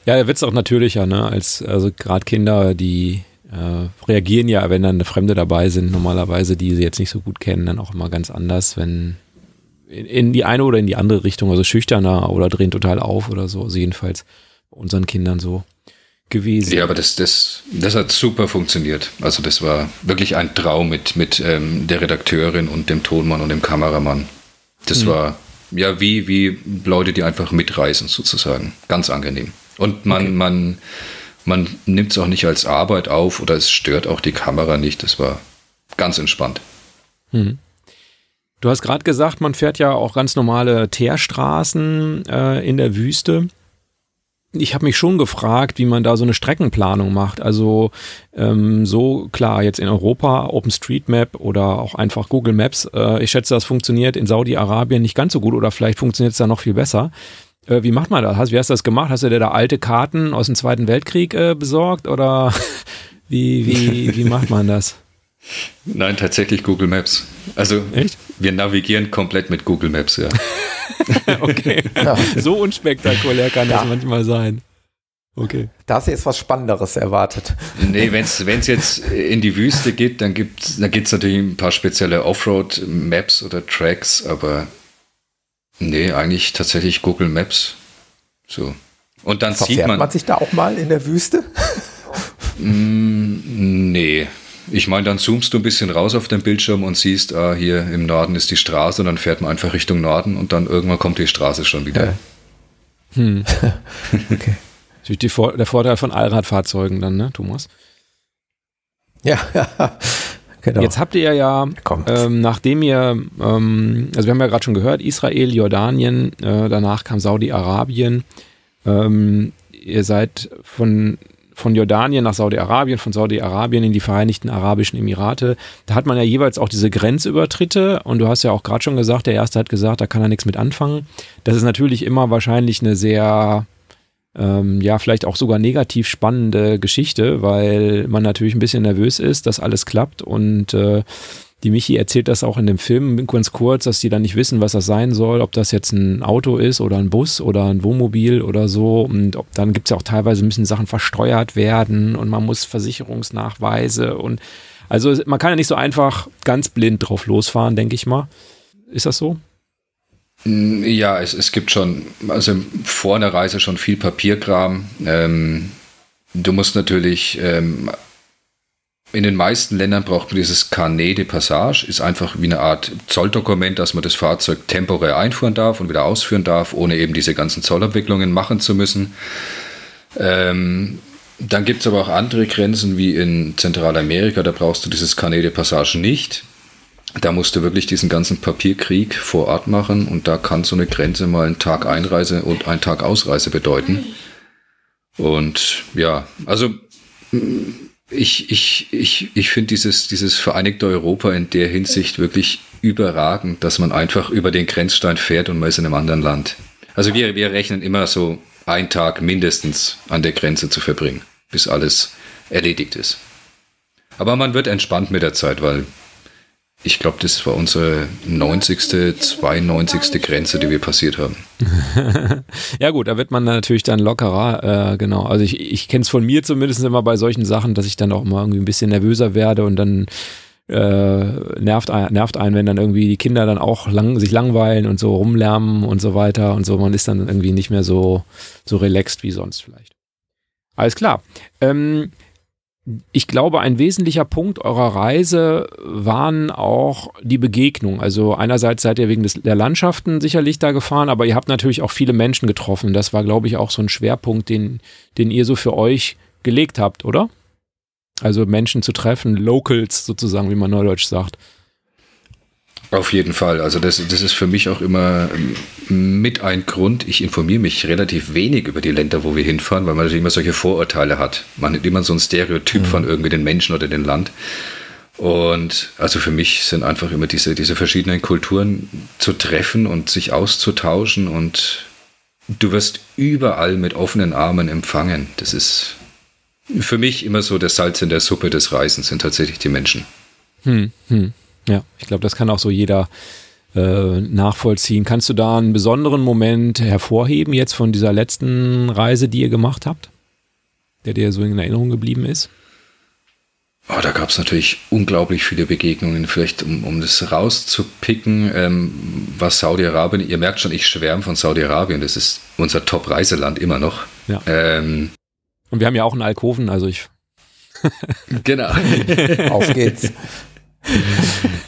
Ja, da wird es auch natürlicher, ne? Als also gerade Kinder, die äh, reagieren ja, wenn dann Fremde dabei sind, normalerweise, die sie jetzt nicht so gut kennen, dann auch immer ganz anders, wenn in, in die eine oder in die andere Richtung, also schüchterner oder drehen total auf oder so, also jedenfalls bei unseren Kindern so gewesen. Ja, aber das, das, das hat super funktioniert. Also das war wirklich ein Traum mit, mit ähm, der Redakteurin und dem Tonmann und dem Kameramann. Das mhm. war ja wie, wie Leute, die einfach mitreisen sozusagen. Ganz angenehm. Und man, okay. man man nimmt es auch nicht als Arbeit auf oder es stört auch die Kamera nicht. Das war ganz entspannt. Hm. Du hast gerade gesagt, man fährt ja auch ganz normale Teerstraßen äh, in der Wüste. Ich habe mich schon gefragt, wie man da so eine Streckenplanung macht. Also ähm, so klar, jetzt in Europa OpenStreetMap oder auch einfach Google Maps. Äh, ich schätze, das funktioniert in Saudi-Arabien nicht ganz so gut oder vielleicht funktioniert es da noch viel besser. Äh, wie macht man das? Wie hast du das gemacht? Hast du dir da alte Karten aus dem Zweiten Weltkrieg äh, besorgt oder [laughs] wie, wie, wie macht man das? Nein, tatsächlich Google Maps. Also Echt? wir navigieren komplett mit Google Maps, ja. [laughs] okay. Ja. So unspektakulär kann ja. das manchmal sein. Okay. Da hast du jetzt was Spannenderes erwartet. Nee, wenn es jetzt in die Wüste geht, dann gibt es dann gibt's natürlich ein paar spezielle Offroad-Maps oder Tracks, aber Nee, eigentlich tatsächlich Google Maps. So. Und dann Verfährt sieht man. man sich da auch mal in der Wüste? mm, nee. Ich meine, dann zoomst du ein bisschen raus auf den Bildschirm und siehst, ah, hier im Norden ist die Straße und dann fährt man einfach Richtung Norden und dann irgendwann kommt die Straße schon wieder. Ja. Hm. [laughs] okay. Natürlich der Vorteil von Allradfahrzeugen dann, ne, Thomas? Ja, ja. Genau. Jetzt habt ihr ja, ähm, nachdem ihr, ähm, also wir haben ja gerade schon gehört, Israel, Jordanien, äh, danach kam Saudi-Arabien. Ähm, ihr seid von, von Jordanien nach Saudi-Arabien, von Saudi-Arabien in die Vereinigten Arabischen Emirate. Da hat man ja jeweils auch diese Grenzübertritte und du hast ja auch gerade schon gesagt, der erste hat gesagt, da kann er nichts mit anfangen. Das ist natürlich immer wahrscheinlich eine sehr ähm, ja, vielleicht auch sogar negativ spannende Geschichte, weil man natürlich ein bisschen nervös ist, dass alles klappt und äh, die Michi erzählt das auch in dem Film ganz kurz, dass die dann nicht wissen, was das sein soll, ob das jetzt ein Auto ist oder ein Bus oder ein Wohnmobil oder so. Und ob, dann gibt es ja auch teilweise müssen Sachen versteuert werden und man muss Versicherungsnachweise und also man kann ja nicht so einfach ganz blind drauf losfahren, denke ich mal. Ist das so? Mm, ja, es, es gibt schon, also vor einer Reise schon viel Papierkram. Ähm, du musst natürlich, ähm, in den meisten Ländern braucht man dieses Carnet de Passage, ist einfach wie eine Art Zolldokument, dass man das Fahrzeug temporär einfuhren darf und wieder ausführen darf, ohne eben diese ganzen Zollabwicklungen machen zu müssen. Ähm, dann gibt es aber auch andere Grenzen wie in Zentralamerika, da brauchst du dieses Carnet de Passage nicht da musst du wirklich diesen ganzen Papierkrieg vor Ort machen und da kann so eine Grenze mal einen Tag Einreise und einen Tag Ausreise bedeuten. Und ja, also ich, ich, ich, ich finde dieses, dieses Vereinigte Europa in der Hinsicht wirklich überragend, dass man einfach über den Grenzstein fährt und man ist in einem anderen Land. Also wir, wir rechnen immer so einen Tag mindestens an der Grenze zu verbringen, bis alles erledigt ist. Aber man wird entspannt mit der Zeit, weil ich glaube, das war unsere 90., 92. Grenze, die wir passiert haben. [laughs] ja gut, da wird man natürlich dann lockerer, äh, genau. Also ich, ich kenne es von mir zumindest immer bei solchen Sachen, dass ich dann auch mal irgendwie ein bisschen nervöser werde und dann äh, nervt, nervt einen, wenn dann irgendwie die Kinder dann auch lang, sich langweilen und so rumlärmen und so weiter und so. Man ist dann irgendwie nicht mehr so, so relaxed wie sonst vielleicht. Alles klar. Ähm, ich glaube, ein wesentlicher Punkt eurer Reise waren auch die Begegnung. Also einerseits seid ihr wegen des, der Landschaften sicherlich da gefahren, aber ihr habt natürlich auch viele Menschen getroffen. Das war, glaube ich, auch so ein Schwerpunkt, den, den ihr so für euch gelegt habt, oder? Also Menschen zu treffen, Locals sozusagen, wie man neudeutsch sagt. Auf jeden Fall. Also das, das ist für mich auch immer mit ein Grund. Ich informiere mich relativ wenig über die Länder, wo wir hinfahren, weil man natürlich immer solche Vorurteile hat. Man hat immer so ein Stereotyp mhm. von irgendwie den Menschen oder dem Land. Und also für mich sind einfach immer diese, diese verschiedenen Kulturen zu treffen und sich auszutauschen und du wirst überall mit offenen Armen empfangen. Das ist für mich immer so der Salz in der Suppe des Reisens sind tatsächlich die Menschen. Hm, hm. Ja, ich glaube, das kann auch so jeder äh, nachvollziehen. Kannst du da einen besonderen Moment hervorheben jetzt von dieser letzten Reise, die ihr gemacht habt, der dir so in Erinnerung geblieben ist? Oh, da gab es natürlich unglaublich viele Begegnungen. Vielleicht um, um das rauszupicken, ähm, was Saudi-Arabien, ihr merkt schon, ich schwärme von Saudi-Arabien, das ist unser Top-Reiseland immer noch. Ja. Ähm, Und wir haben ja auch einen Alkoven, also ich. [laughs] genau. Auf geht's. [laughs] [laughs]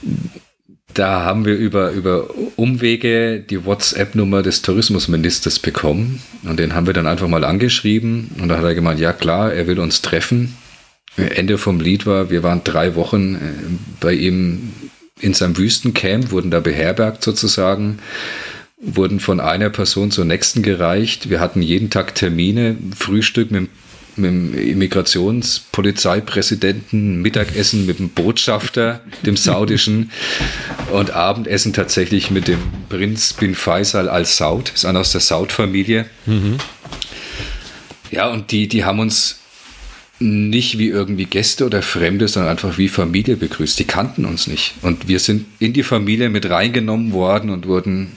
Da haben wir über, über Umwege die WhatsApp-Nummer des Tourismusministers bekommen. Und den haben wir dann einfach mal angeschrieben. Und da hat er gemeint, ja klar, er will uns treffen. Ende vom Lied war, wir waren drei Wochen äh, bei ihm in seinem Wüstencamp, wurden da beherbergt sozusagen, wurden von einer Person zur nächsten gereicht. Wir hatten jeden Tag Termine, Frühstück mit dem mit dem Immigrationspolizeipräsidenten, Mittagessen mit dem Botschafter, dem saudischen und Abendessen tatsächlich mit dem Prinz bin Faisal al-Saud, ist einer aus der Saud-Familie. Mhm. Ja, und die, die haben uns nicht wie irgendwie Gäste oder Fremde, sondern einfach wie Familie begrüßt. Die kannten uns nicht. Und wir sind in die Familie mit reingenommen worden und wurden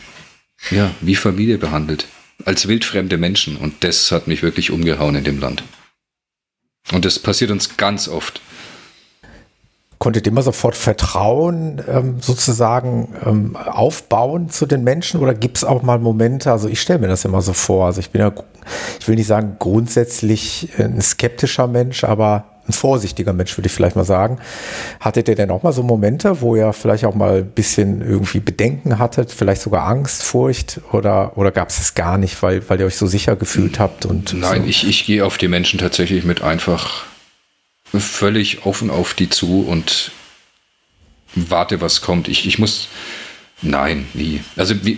ja, wie Familie behandelt. Als wildfremde Menschen. Und das hat mich wirklich umgehauen in dem Land. Und das passiert uns ganz oft. Konntet ihr immer sofort Vertrauen ähm, sozusagen ähm, aufbauen zu den Menschen oder gibt es auch mal Momente, also ich stelle mir das immer so vor, also ich bin ja, ich will nicht sagen grundsätzlich ein skeptischer Mensch, aber ein vorsichtiger Mensch, würde ich vielleicht mal sagen. Hattet ihr denn auch mal so Momente, wo ihr vielleicht auch mal ein bisschen irgendwie Bedenken hattet, vielleicht sogar Angst, Furcht oder, oder gab es das gar nicht, weil, weil ihr euch so sicher gefühlt habt? Und Nein, so? ich, ich gehe auf die Menschen tatsächlich mit einfach völlig offen auf die zu und warte, was kommt. Ich, ich muss, nein, nie. Also wir,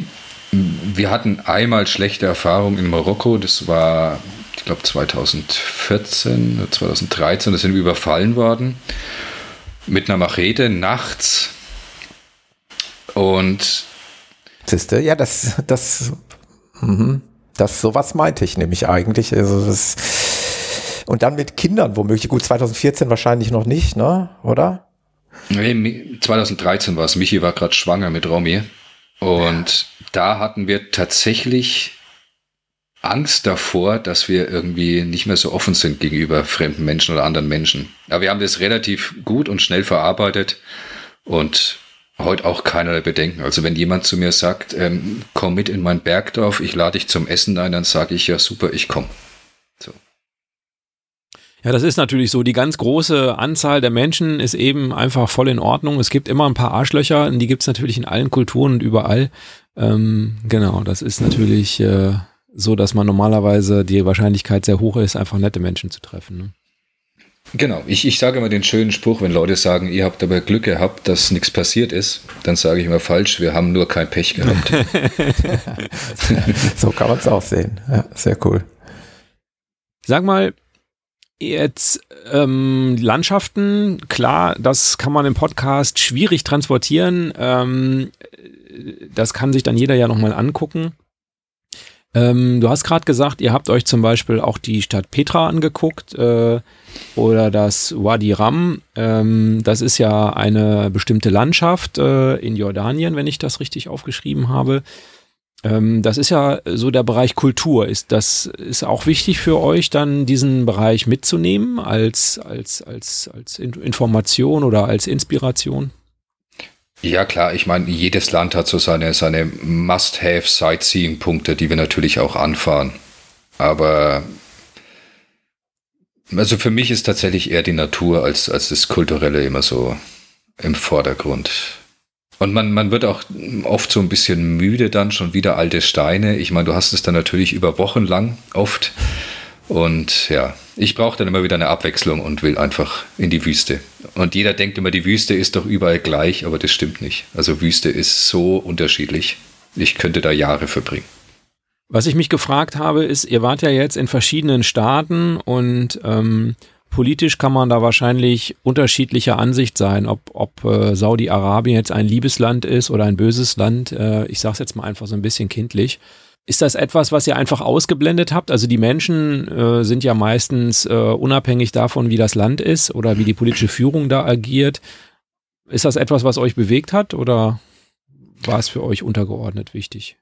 wir hatten einmal schlechte Erfahrungen in Marokko, das war ich glaube 2014 oder 2013, da sind wir überfallen worden mit einer Machete nachts. Und Siehste, ja, das, das, mh, das, sowas meinte ich nämlich eigentlich. Also das, und dann mit Kindern womöglich. Gut, 2014 wahrscheinlich noch nicht, ne? Oder? Nee, 2013 war es. Michi war gerade schwanger mit Romy. Und ja. da hatten wir tatsächlich Angst davor, dass wir irgendwie nicht mehr so offen sind gegenüber fremden Menschen oder anderen Menschen. Aber wir haben das relativ gut und schnell verarbeitet und heute auch keinerlei Bedenken. Also wenn jemand zu mir sagt, ähm, komm mit in mein Bergdorf, ich lade dich zum Essen ein, dann sage ich ja super, ich komme. Ja, das ist natürlich so. Die ganz große Anzahl der Menschen ist eben einfach voll in Ordnung. Es gibt immer ein paar Arschlöcher und die gibt es natürlich in allen Kulturen und überall. Ähm, genau, das ist natürlich äh, so dass man normalerweise die Wahrscheinlichkeit sehr hoch ist, einfach nette Menschen zu treffen. Ne? Genau, ich, ich sage immer den schönen Spruch, wenn Leute sagen, ihr habt aber Glück gehabt, dass nichts passiert ist, dann sage ich immer falsch, wir haben nur kein Pech gehabt. [laughs] [laughs] so kann man es auch sehen. Ja, sehr cool. Sag mal, jetzt ähm, Landschaften, klar, das kann man im Podcast schwierig transportieren. Ähm, das kann sich dann jeder ja nochmal angucken. Ähm, du hast gerade gesagt, ihr habt euch zum Beispiel auch die Stadt Petra angeguckt äh, oder das Wadi Ram. Ähm, das ist ja eine bestimmte Landschaft äh, in Jordanien, wenn ich das richtig aufgeschrieben habe. Ähm, das ist ja so der Bereich Kultur. Ist das ist auch wichtig für euch, dann diesen Bereich mitzunehmen als, als, als, als Information oder als Inspiration? Ja, klar, ich meine, jedes Land hat so seine, seine Must-Have-Sightseeing-Punkte, die wir natürlich auch anfahren. Aber also für mich ist tatsächlich eher die Natur als, als das Kulturelle immer so im Vordergrund. Und man, man wird auch oft so ein bisschen müde dann, schon wieder alte Steine. Ich meine, du hast es dann natürlich über Wochen lang oft. Und ja, ich brauche dann immer wieder eine Abwechslung und will einfach in die Wüste. Und jeder denkt immer, die Wüste ist doch überall gleich, aber das stimmt nicht. Also Wüste ist so unterschiedlich. Ich könnte da Jahre verbringen. Was ich mich gefragt habe, ist, ihr wart ja jetzt in verschiedenen Staaten und ähm, politisch kann man da wahrscheinlich unterschiedlicher Ansicht sein, ob, ob äh, Saudi-Arabien jetzt ein Liebesland ist oder ein böses Land. Äh, ich sage es jetzt mal einfach so ein bisschen kindlich. Ist das etwas, was ihr einfach ausgeblendet habt? Also die Menschen äh, sind ja meistens äh, unabhängig davon, wie das Land ist oder wie die politische Führung da agiert. Ist das etwas, was euch bewegt hat oder war es für euch untergeordnet wichtig?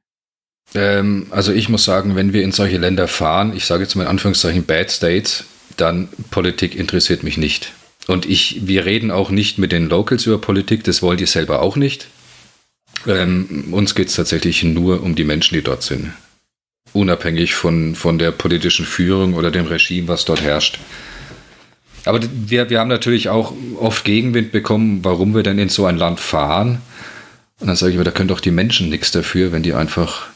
Ähm, also ich muss sagen, wenn wir in solche Länder fahren, ich sage jetzt mal in Anführungszeichen Bad States, dann Politik interessiert mich nicht. Und ich, wir reden auch nicht mit den Locals über Politik, das wollt ihr selber auch nicht. Ähm, uns geht es tatsächlich nur um die Menschen, die dort sind. Unabhängig von, von der politischen Führung oder dem Regime, was dort herrscht. Aber wir, wir haben natürlich auch oft Gegenwind bekommen, warum wir denn in so ein Land fahren. Und dann sage ich mir, da können doch die Menschen nichts dafür, wenn die einfach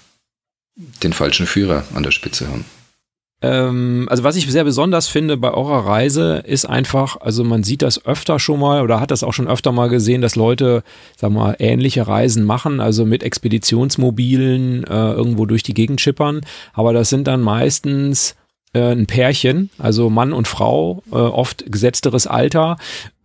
den falschen Führer an der Spitze haben. Ähm, also was ich sehr besonders finde bei eurer Reise ist einfach, also man sieht das öfter schon mal oder hat das auch schon öfter mal gesehen, dass Leute, sag mal, ähnliche Reisen machen, also mit Expeditionsmobilen äh, irgendwo durch die Gegend schippern. Aber das sind dann meistens äh, ein Pärchen, also Mann und Frau, äh, oft gesetzteres Alter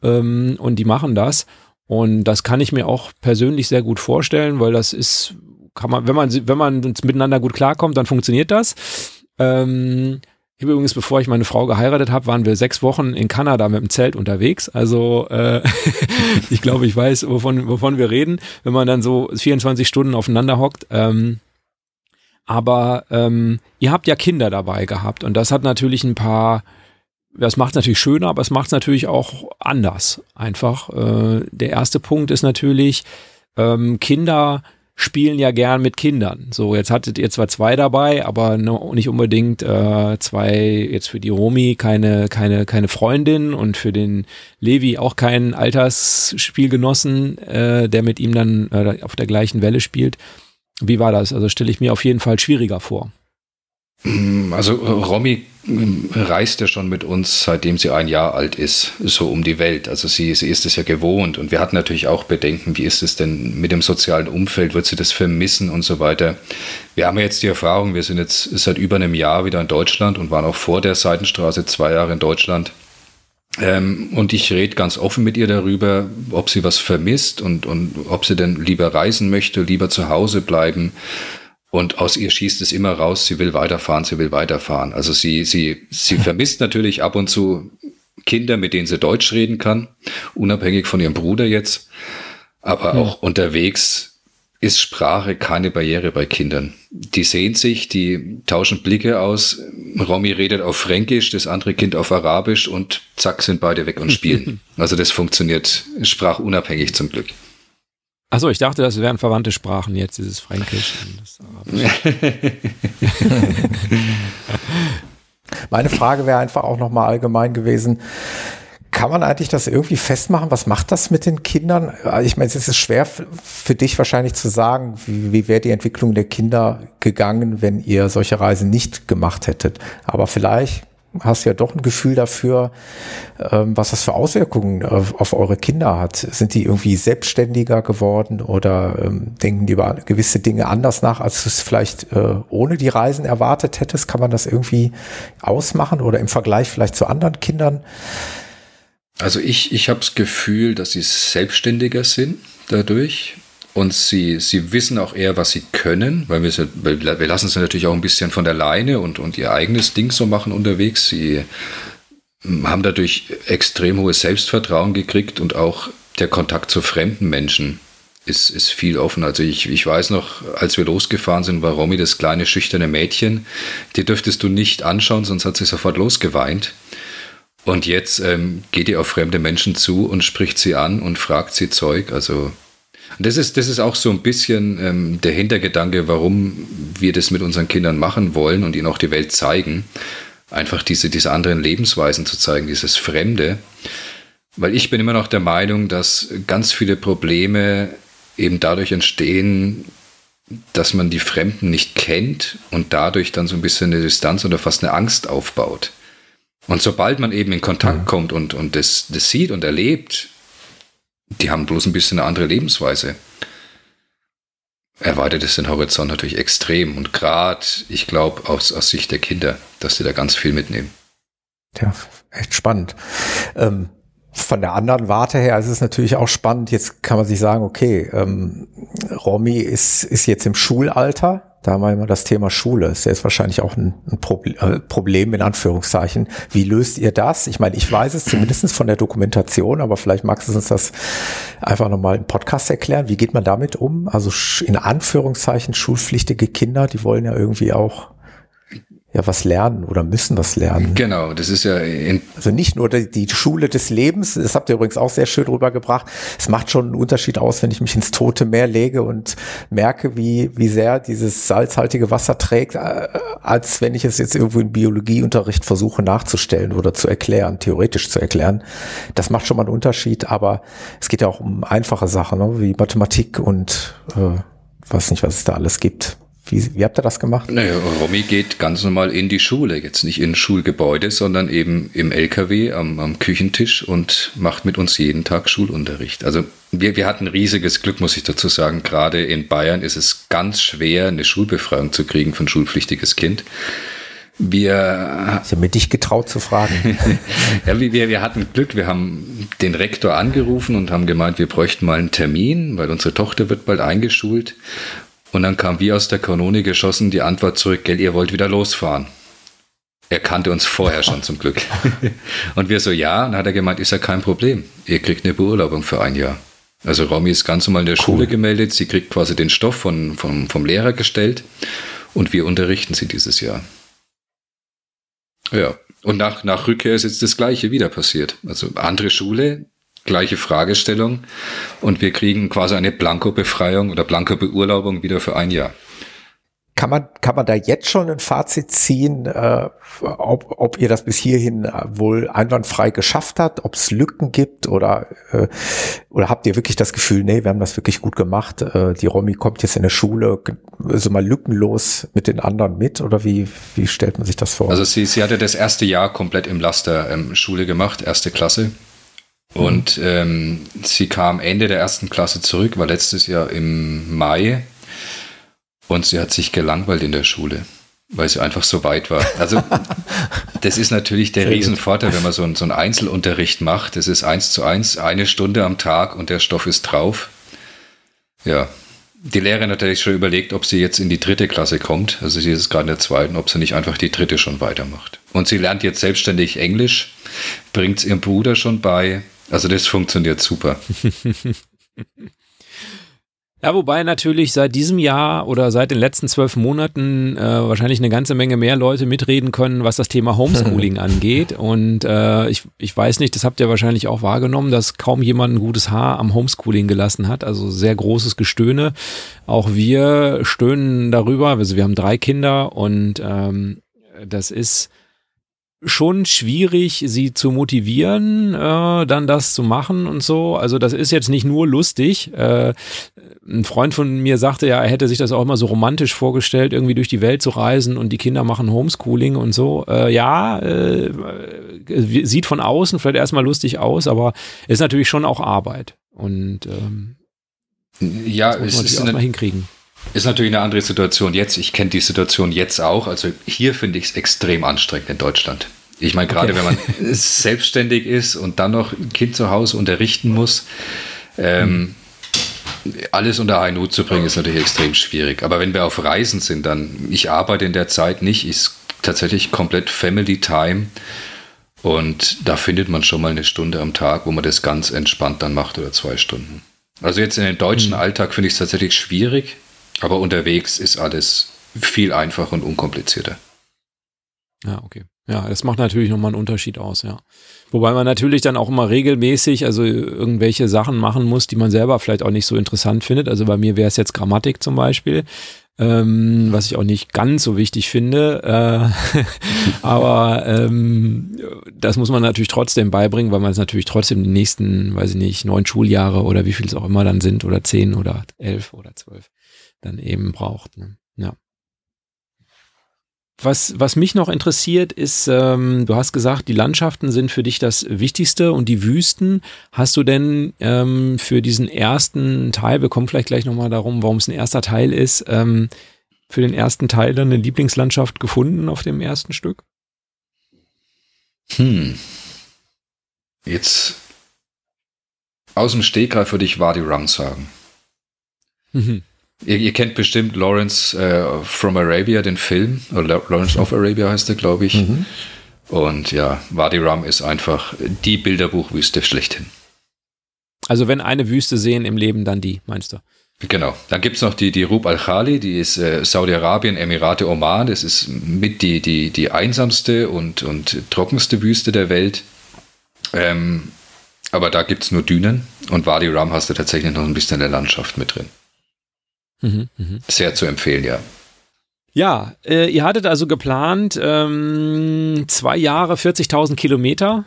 ähm, und die machen das. Und das kann ich mir auch persönlich sehr gut vorstellen, weil das ist, kann man, wenn man, wenn man miteinander gut klarkommt, dann funktioniert das. Ähm, ich habe übrigens, bevor ich meine Frau geheiratet habe, waren wir sechs Wochen in Kanada mit dem Zelt unterwegs. Also äh, [laughs] ich glaube, ich weiß, wovon, wovon wir reden, wenn man dann so 24 Stunden aufeinander hockt. Ähm, aber ähm, ihr habt ja Kinder dabei gehabt und das hat natürlich ein paar, das macht es natürlich schöner, aber es macht es natürlich auch anders. Einfach. Äh, der erste Punkt ist natürlich, ähm, Kinder spielen ja gern mit Kindern. So, jetzt hattet ihr zwar zwei dabei, aber nicht unbedingt äh, zwei, jetzt für die Romi keine, keine, keine Freundin und für den Levi auch keinen Altersspielgenossen, äh, der mit ihm dann äh, auf der gleichen Welle spielt. Wie war das? Also stelle ich mir auf jeden Fall schwieriger vor. Also Romy reist ja schon mit uns, seitdem sie ein Jahr alt ist, so um die Welt. Also sie, sie ist es ja gewohnt. Und wir hatten natürlich auch Bedenken, wie ist es denn mit dem sozialen Umfeld, wird sie das vermissen und so weiter. Wir haben ja jetzt die Erfahrung, wir sind jetzt seit über einem Jahr wieder in Deutschland und waren auch vor der Seitenstraße zwei Jahre in Deutschland. Ähm, und ich rede ganz offen mit ihr darüber, ob sie was vermisst und, und ob sie denn lieber reisen möchte, lieber zu Hause bleiben. Und aus ihr schießt es immer raus, sie will weiterfahren, sie will weiterfahren. Also sie, sie, sie [laughs] vermisst natürlich ab und zu Kinder, mit denen sie Deutsch reden kann, unabhängig von ihrem Bruder jetzt. Aber ja. auch unterwegs ist Sprache keine Barriere bei Kindern. Die sehen sich, die tauschen Blicke aus. Romy redet auf Fränkisch, das andere Kind auf Arabisch und zack sind beide weg und spielen. [laughs] also das funktioniert sprachunabhängig zum Glück. Achso, ich dachte, das wären verwandte Sprachen jetzt, dieses Fränkisch und das Arabisch. [laughs] Meine Frage wäre einfach auch nochmal allgemein gewesen. Kann man eigentlich das irgendwie festmachen? Was macht das mit den Kindern? Ich meine, es ist schwer für dich wahrscheinlich zu sagen, wie, wie wäre die Entwicklung der Kinder gegangen, wenn ihr solche Reisen nicht gemacht hättet. Aber vielleicht hast ja doch ein Gefühl dafür, ähm, was das für Auswirkungen auf, auf, eure Kinder hat. Sind die irgendwie selbstständiger geworden oder ähm, denken die über gewisse Dinge anders nach, als du es vielleicht äh, ohne die Reisen erwartet hättest? Kann man das irgendwie ausmachen oder im Vergleich vielleicht zu anderen Kindern? Also ich, ich habe das Gefühl, dass sie selbstständiger sind dadurch und sie, sie wissen auch eher, was sie können, weil wir, sie, wir lassen sie natürlich auch ein bisschen von der Leine und, und ihr eigenes Ding so machen unterwegs. Sie haben dadurch extrem hohes Selbstvertrauen gekriegt und auch der Kontakt zu fremden Menschen ist, ist viel offen. Also ich, ich weiß noch, als wir losgefahren sind, war Romy das kleine schüchterne Mädchen. Die dürftest du nicht anschauen, sonst hat sie sofort losgeweint. Und jetzt ähm, geht ihr auf fremde Menschen zu und spricht sie an und fragt sie Zeug. Also das ist, das ist auch so ein bisschen ähm, der Hintergedanke, warum wir das mit unseren Kindern machen wollen und ihnen auch die Welt zeigen. Einfach diese, diese anderen Lebensweisen zu zeigen, dieses Fremde. Weil ich bin immer noch der Meinung, dass ganz viele Probleme eben dadurch entstehen, dass man die Fremden nicht kennt und dadurch dann so ein bisschen eine Distanz oder fast eine Angst aufbaut. Und sobald man eben in Kontakt mhm. kommt und, und das, das sieht und erlebt, die haben bloß ein bisschen eine andere Lebensweise. Erweitert es den Horizont natürlich extrem. Und gerade, ich glaube, aus, aus Sicht der Kinder, dass sie da ganz viel mitnehmen. Ja, echt spannend. Ähm, von der anderen Warte her ist es natürlich auch spannend. Jetzt kann man sich sagen, okay, ähm, Romy ist, ist jetzt im Schulalter. Da haben wir immer das Thema Schule. Ist jetzt wahrscheinlich auch ein, ein Problem, äh, Problem in Anführungszeichen. Wie löst ihr das? Ich meine, ich weiß es zumindest von der Dokumentation, aber vielleicht magst du uns das einfach nochmal im Podcast erklären. Wie geht man damit um? Also in Anführungszeichen schulpflichtige Kinder, die wollen ja irgendwie auch ja was lernen oder müssen was lernen. Genau, das ist ja also nicht nur die, die, Schule des Lebens, das habt ihr übrigens auch sehr schön rübergebracht. Es macht schon einen Unterschied aus, wenn ich mich ins tote Meer lege und merke, wie wie sehr dieses salzhaltige Wasser trägt, äh, als wenn ich es jetzt irgendwo im Biologieunterricht versuche nachzustellen oder zu erklären, theoretisch zu erklären. Das macht schon mal einen Unterschied, aber es geht ja auch um einfache Sachen, ne, wie Mathematik und äh, weiß nicht, was es da alles gibt. Wie, wie habt ihr das gemacht? Naja, Romy geht ganz normal in die Schule, jetzt nicht in Schulgebäude, sondern eben im LKW am, am Küchentisch und macht mit uns jeden Tag Schulunterricht. Also wir, wir hatten riesiges Glück, muss ich dazu sagen. Gerade in Bayern ist es ganz schwer, eine Schulbefreiung zu kriegen für ein schulpflichtiges Kind. Wir. Ich habe mir dich getraut zu fragen. [laughs] ja, wir, wir hatten Glück. Wir haben den Rektor angerufen und haben gemeint, wir bräuchten mal einen Termin, weil unsere Tochter wird bald eingeschult. Und dann kam wie aus der Kanone geschossen die Antwort zurück, gell, ihr wollt wieder losfahren. Er kannte uns vorher schon zum Glück. [laughs] Und wir so, ja, und dann hat er gemeint, ist ja kein Problem. Ihr kriegt eine Beurlaubung für ein Jahr. Also Romy ist ganz normal in der cool. Schule gemeldet, sie kriegt quasi den Stoff von, von, vom Lehrer gestellt und wir unterrichten sie dieses Jahr. Ja, und nach, nach Rückkehr ist jetzt das Gleiche wieder passiert. Also andere Schule, gleiche Fragestellung und wir kriegen quasi eine Blankobefreiung oder Blanko-Beurlaubung wieder für ein Jahr. Kann man, kann man da jetzt schon ein Fazit ziehen, äh, ob, ob ihr das bis hierhin wohl einwandfrei geschafft habt, ob es Lücken gibt oder, äh, oder habt ihr wirklich das Gefühl, nee, wir haben das wirklich gut gemacht, äh, die Romy kommt jetzt in der Schule so mal lückenlos mit den anderen mit oder wie, wie stellt man sich das vor? Also sie, sie hatte das erste Jahr komplett im Laster ähm, Schule gemacht, erste Klasse und ähm, sie kam Ende der ersten Klasse zurück, war letztes Jahr im Mai. Und sie hat sich gelangweilt in der Schule, weil sie einfach so weit war. Also [laughs] das ist natürlich der Riesenvorteil, wenn man so, so einen Einzelunterricht macht. Das ist eins zu eins, eine Stunde am Tag und der Stoff ist drauf. Ja, die Lehrerin hat natürlich schon überlegt, ob sie jetzt in die dritte Klasse kommt. Also sie ist gerade in der zweiten, ob sie nicht einfach die dritte schon weitermacht. Und sie lernt jetzt selbstständig Englisch, bringt es ihrem Bruder schon bei. Also das funktioniert super. [laughs] Ja, wobei natürlich seit diesem Jahr oder seit den letzten zwölf Monaten äh, wahrscheinlich eine ganze Menge mehr Leute mitreden können, was das Thema Homeschooling [laughs] angeht. Und äh, ich, ich weiß nicht, das habt ihr wahrscheinlich auch wahrgenommen, dass kaum jemand ein gutes Haar am Homeschooling gelassen hat. Also sehr großes Gestöhne. Auch wir stöhnen darüber. Also wir haben drei Kinder und ähm, das ist schon schwierig, sie zu motivieren, äh, dann das zu machen und so. Also das ist jetzt nicht nur lustig. Äh, ein Freund von mir sagte ja, er hätte sich das auch immer so romantisch vorgestellt, irgendwie durch die Welt zu reisen und die Kinder machen Homeschooling und so. Äh, ja, äh, sieht von außen vielleicht erstmal lustig aus, aber ist natürlich schon auch Arbeit. Und ähm, ja, es ist eine, hinkriegen. Ist natürlich eine andere Situation jetzt. Ich kenne die Situation jetzt auch. Also hier finde ich es extrem anstrengend in Deutschland. Ich meine, gerade okay. wenn man [laughs] selbstständig ist und dann noch ein Kind zu Hause unterrichten muss, ähm, alles unter einen Hut zu bringen, ist natürlich extrem schwierig. Aber wenn wir auf Reisen sind, dann, ich arbeite in der Zeit nicht, ist tatsächlich komplett Family Time. Und da findet man schon mal eine Stunde am Tag, wo man das ganz entspannt dann macht oder zwei Stunden. Also jetzt in den deutschen mhm. Alltag finde ich es tatsächlich schwierig, aber unterwegs ist alles viel einfacher und unkomplizierter. Ja, okay. Ja, das macht natürlich nochmal einen Unterschied aus, ja. Wobei man natürlich dann auch immer regelmäßig, also irgendwelche Sachen machen muss, die man selber vielleicht auch nicht so interessant findet. Also bei mir wäre es jetzt Grammatik zum Beispiel, ähm, was ich auch nicht ganz so wichtig finde. Äh, [laughs] aber ähm, das muss man natürlich trotzdem beibringen, weil man es natürlich trotzdem die nächsten, weiß ich nicht, neun Schuljahre oder wie viel es auch immer dann sind oder zehn oder elf oder zwölf dann eben braucht. Ne? Ja. Was, was mich noch interessiert, ist, ähm, du hast gesagt, die Landschaften sind für dich das Wichtigste und die Wüsten. Hast du denn ähm, für diesen ersten Teil, wir kommen vielleicht gleich nochmal darum, warum es ein erster Teil ist, ähm, für den ersten Teil dann eine Lieblingslandschaft gefunden auf dem ersten Stück? Hm. Jetzt aus dem Stegreif würde ich Wadi Rum sagen. Mhm. Ihr, ihr, kennt bestimmt Lawrence äh, from Arabia, den Film. Oder Lawrence of Arabia heißt er, glaube ich. Mhm. Und ja, Wadi Rum ist einfach die Bilderbuchwüste schlechthin. Also wenn eine Wüste sehen im Leben, dann die, meinst du? Genau. Dann gibt es noch die, die Rub al-Khali, die ist äh, Saudi-Arabien, Emirate, Oman. Das ist mit die, die, die einsamste und, und trockenste Wüste der Welt. Ähm, aber da gibt es nur Dünen und Wadi Rum hast du tatsächlich noch ein bisschen der Landschaft mit drin. Mhm, mh. Sehr zu empfehlen, ja. Ja, äh, ihr hattet also geplant, ähm, zwei Jahre, 40.000 Kilometer,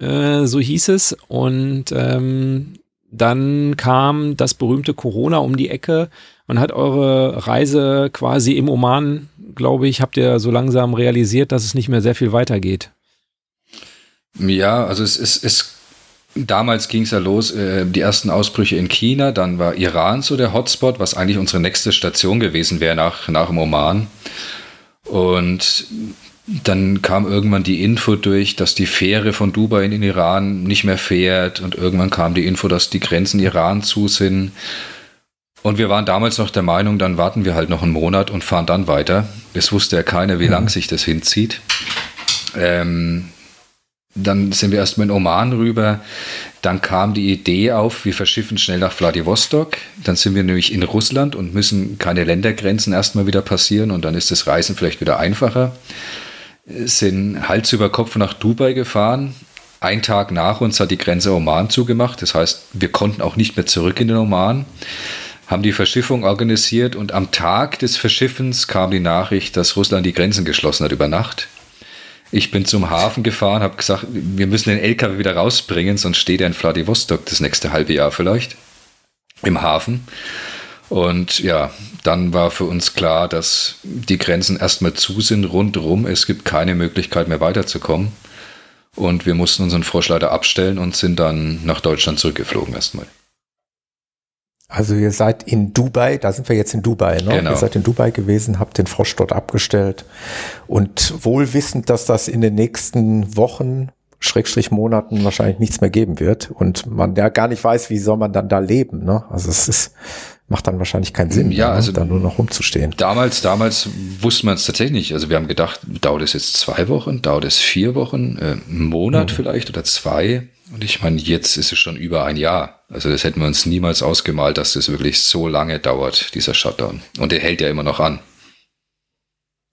äh, so hieß es. Und ähm, dann kam das berühmte Corona um die Ecke. Man hat eure Reise quasi im Oman, glaube ich, habt ihr so langsam realisiert, dass es nicht mehr sehr viel weitergeht. Ja, also es, es, es Damals ging es ja los, äh, die ersten Ausbrüche in China, dann war Iran so der Hotspot, was eigentlich unsere nächste Station gewesen wäre nach, nach dem Oman. Und dann kam irgendwann die Info durch, dass die Fähre von Dubai in den Iran nicht mehr fährt und irgendwann kam die Info, dass die Grenzen Iran zu sind. Und wir waren damals noch der Meinung, dann warten wir halt noch einen Monat und fahren dann weiter. Es wusste ja keiner, wie mhm. lang sich das hinzieht. Ähm, dann sind wir erstmal in Oman rüber. Dann kam die Idee auf, wir verschiffen schnell nach Vladivostok. Dann sind wir nämlich in Russland und müssen keine Ländergrenzen erstmal wieder passieren und dann ist das Reisen vielleicht wieder einfacher. Sind Hals über Kopf nach Dubai gefahren. Ein Tag nach uns hat die Grenze Oman zugemacht. Das heißt, wir konnten auch nicht mehr zurück in den Oman. Haben die Verschiffung organisiert und am Tag des Verschiffens kam die Nachricht, dass Russland die Grenzen geschlossen hat über Nacht. Ich bin zum Hafen gefahren, habe gesagt, wir müssen den LKW wieder rausbringen, sonst steht er in Vladivostok das nächste halbe Jahr vielleicht im Hafen. Und ja, dann war für uns klar, dass die Grenzen erstmal zu sind rundherum. Es gibt keine Möglichkeit mehr weiterzukommen. Und wir mussten unseren Froschleiter abstellen und sind dann nach Deutschland zurückgeflogen erstmal. Also ihr seid in Dubai, da sind wir jetzt in Dubai, ne? Genau. Ihr seid in Dubai gewesen, habt den Frosch dort abgestellt und wohl wissend, dass das in den nächsten Wochen, Schrägstrich Monaten wahrscheinlich nichts mehr geben wird und man ja gar nicht weiß, wie soll man dann da leben, ne? Also es ist, macht dann wahrscheinlich keinen Sinn, ja, ne? also da nur noch rumzustehen. Damals, damals wusste man es tatsächlich nicht. Also wir haben gedacht, dauert es jetzt zwei Wochen, dauert es vier Wochen, äh, einen Monat mhm. vielleicht oder zwei. Und ich meine, jetzt ist es schon über ein Jahr. Also das hätten wir uns niemals ausgemalt, dass das wirklich so lange dauert, dieser Shutdown. Und der hält ja immer noch an.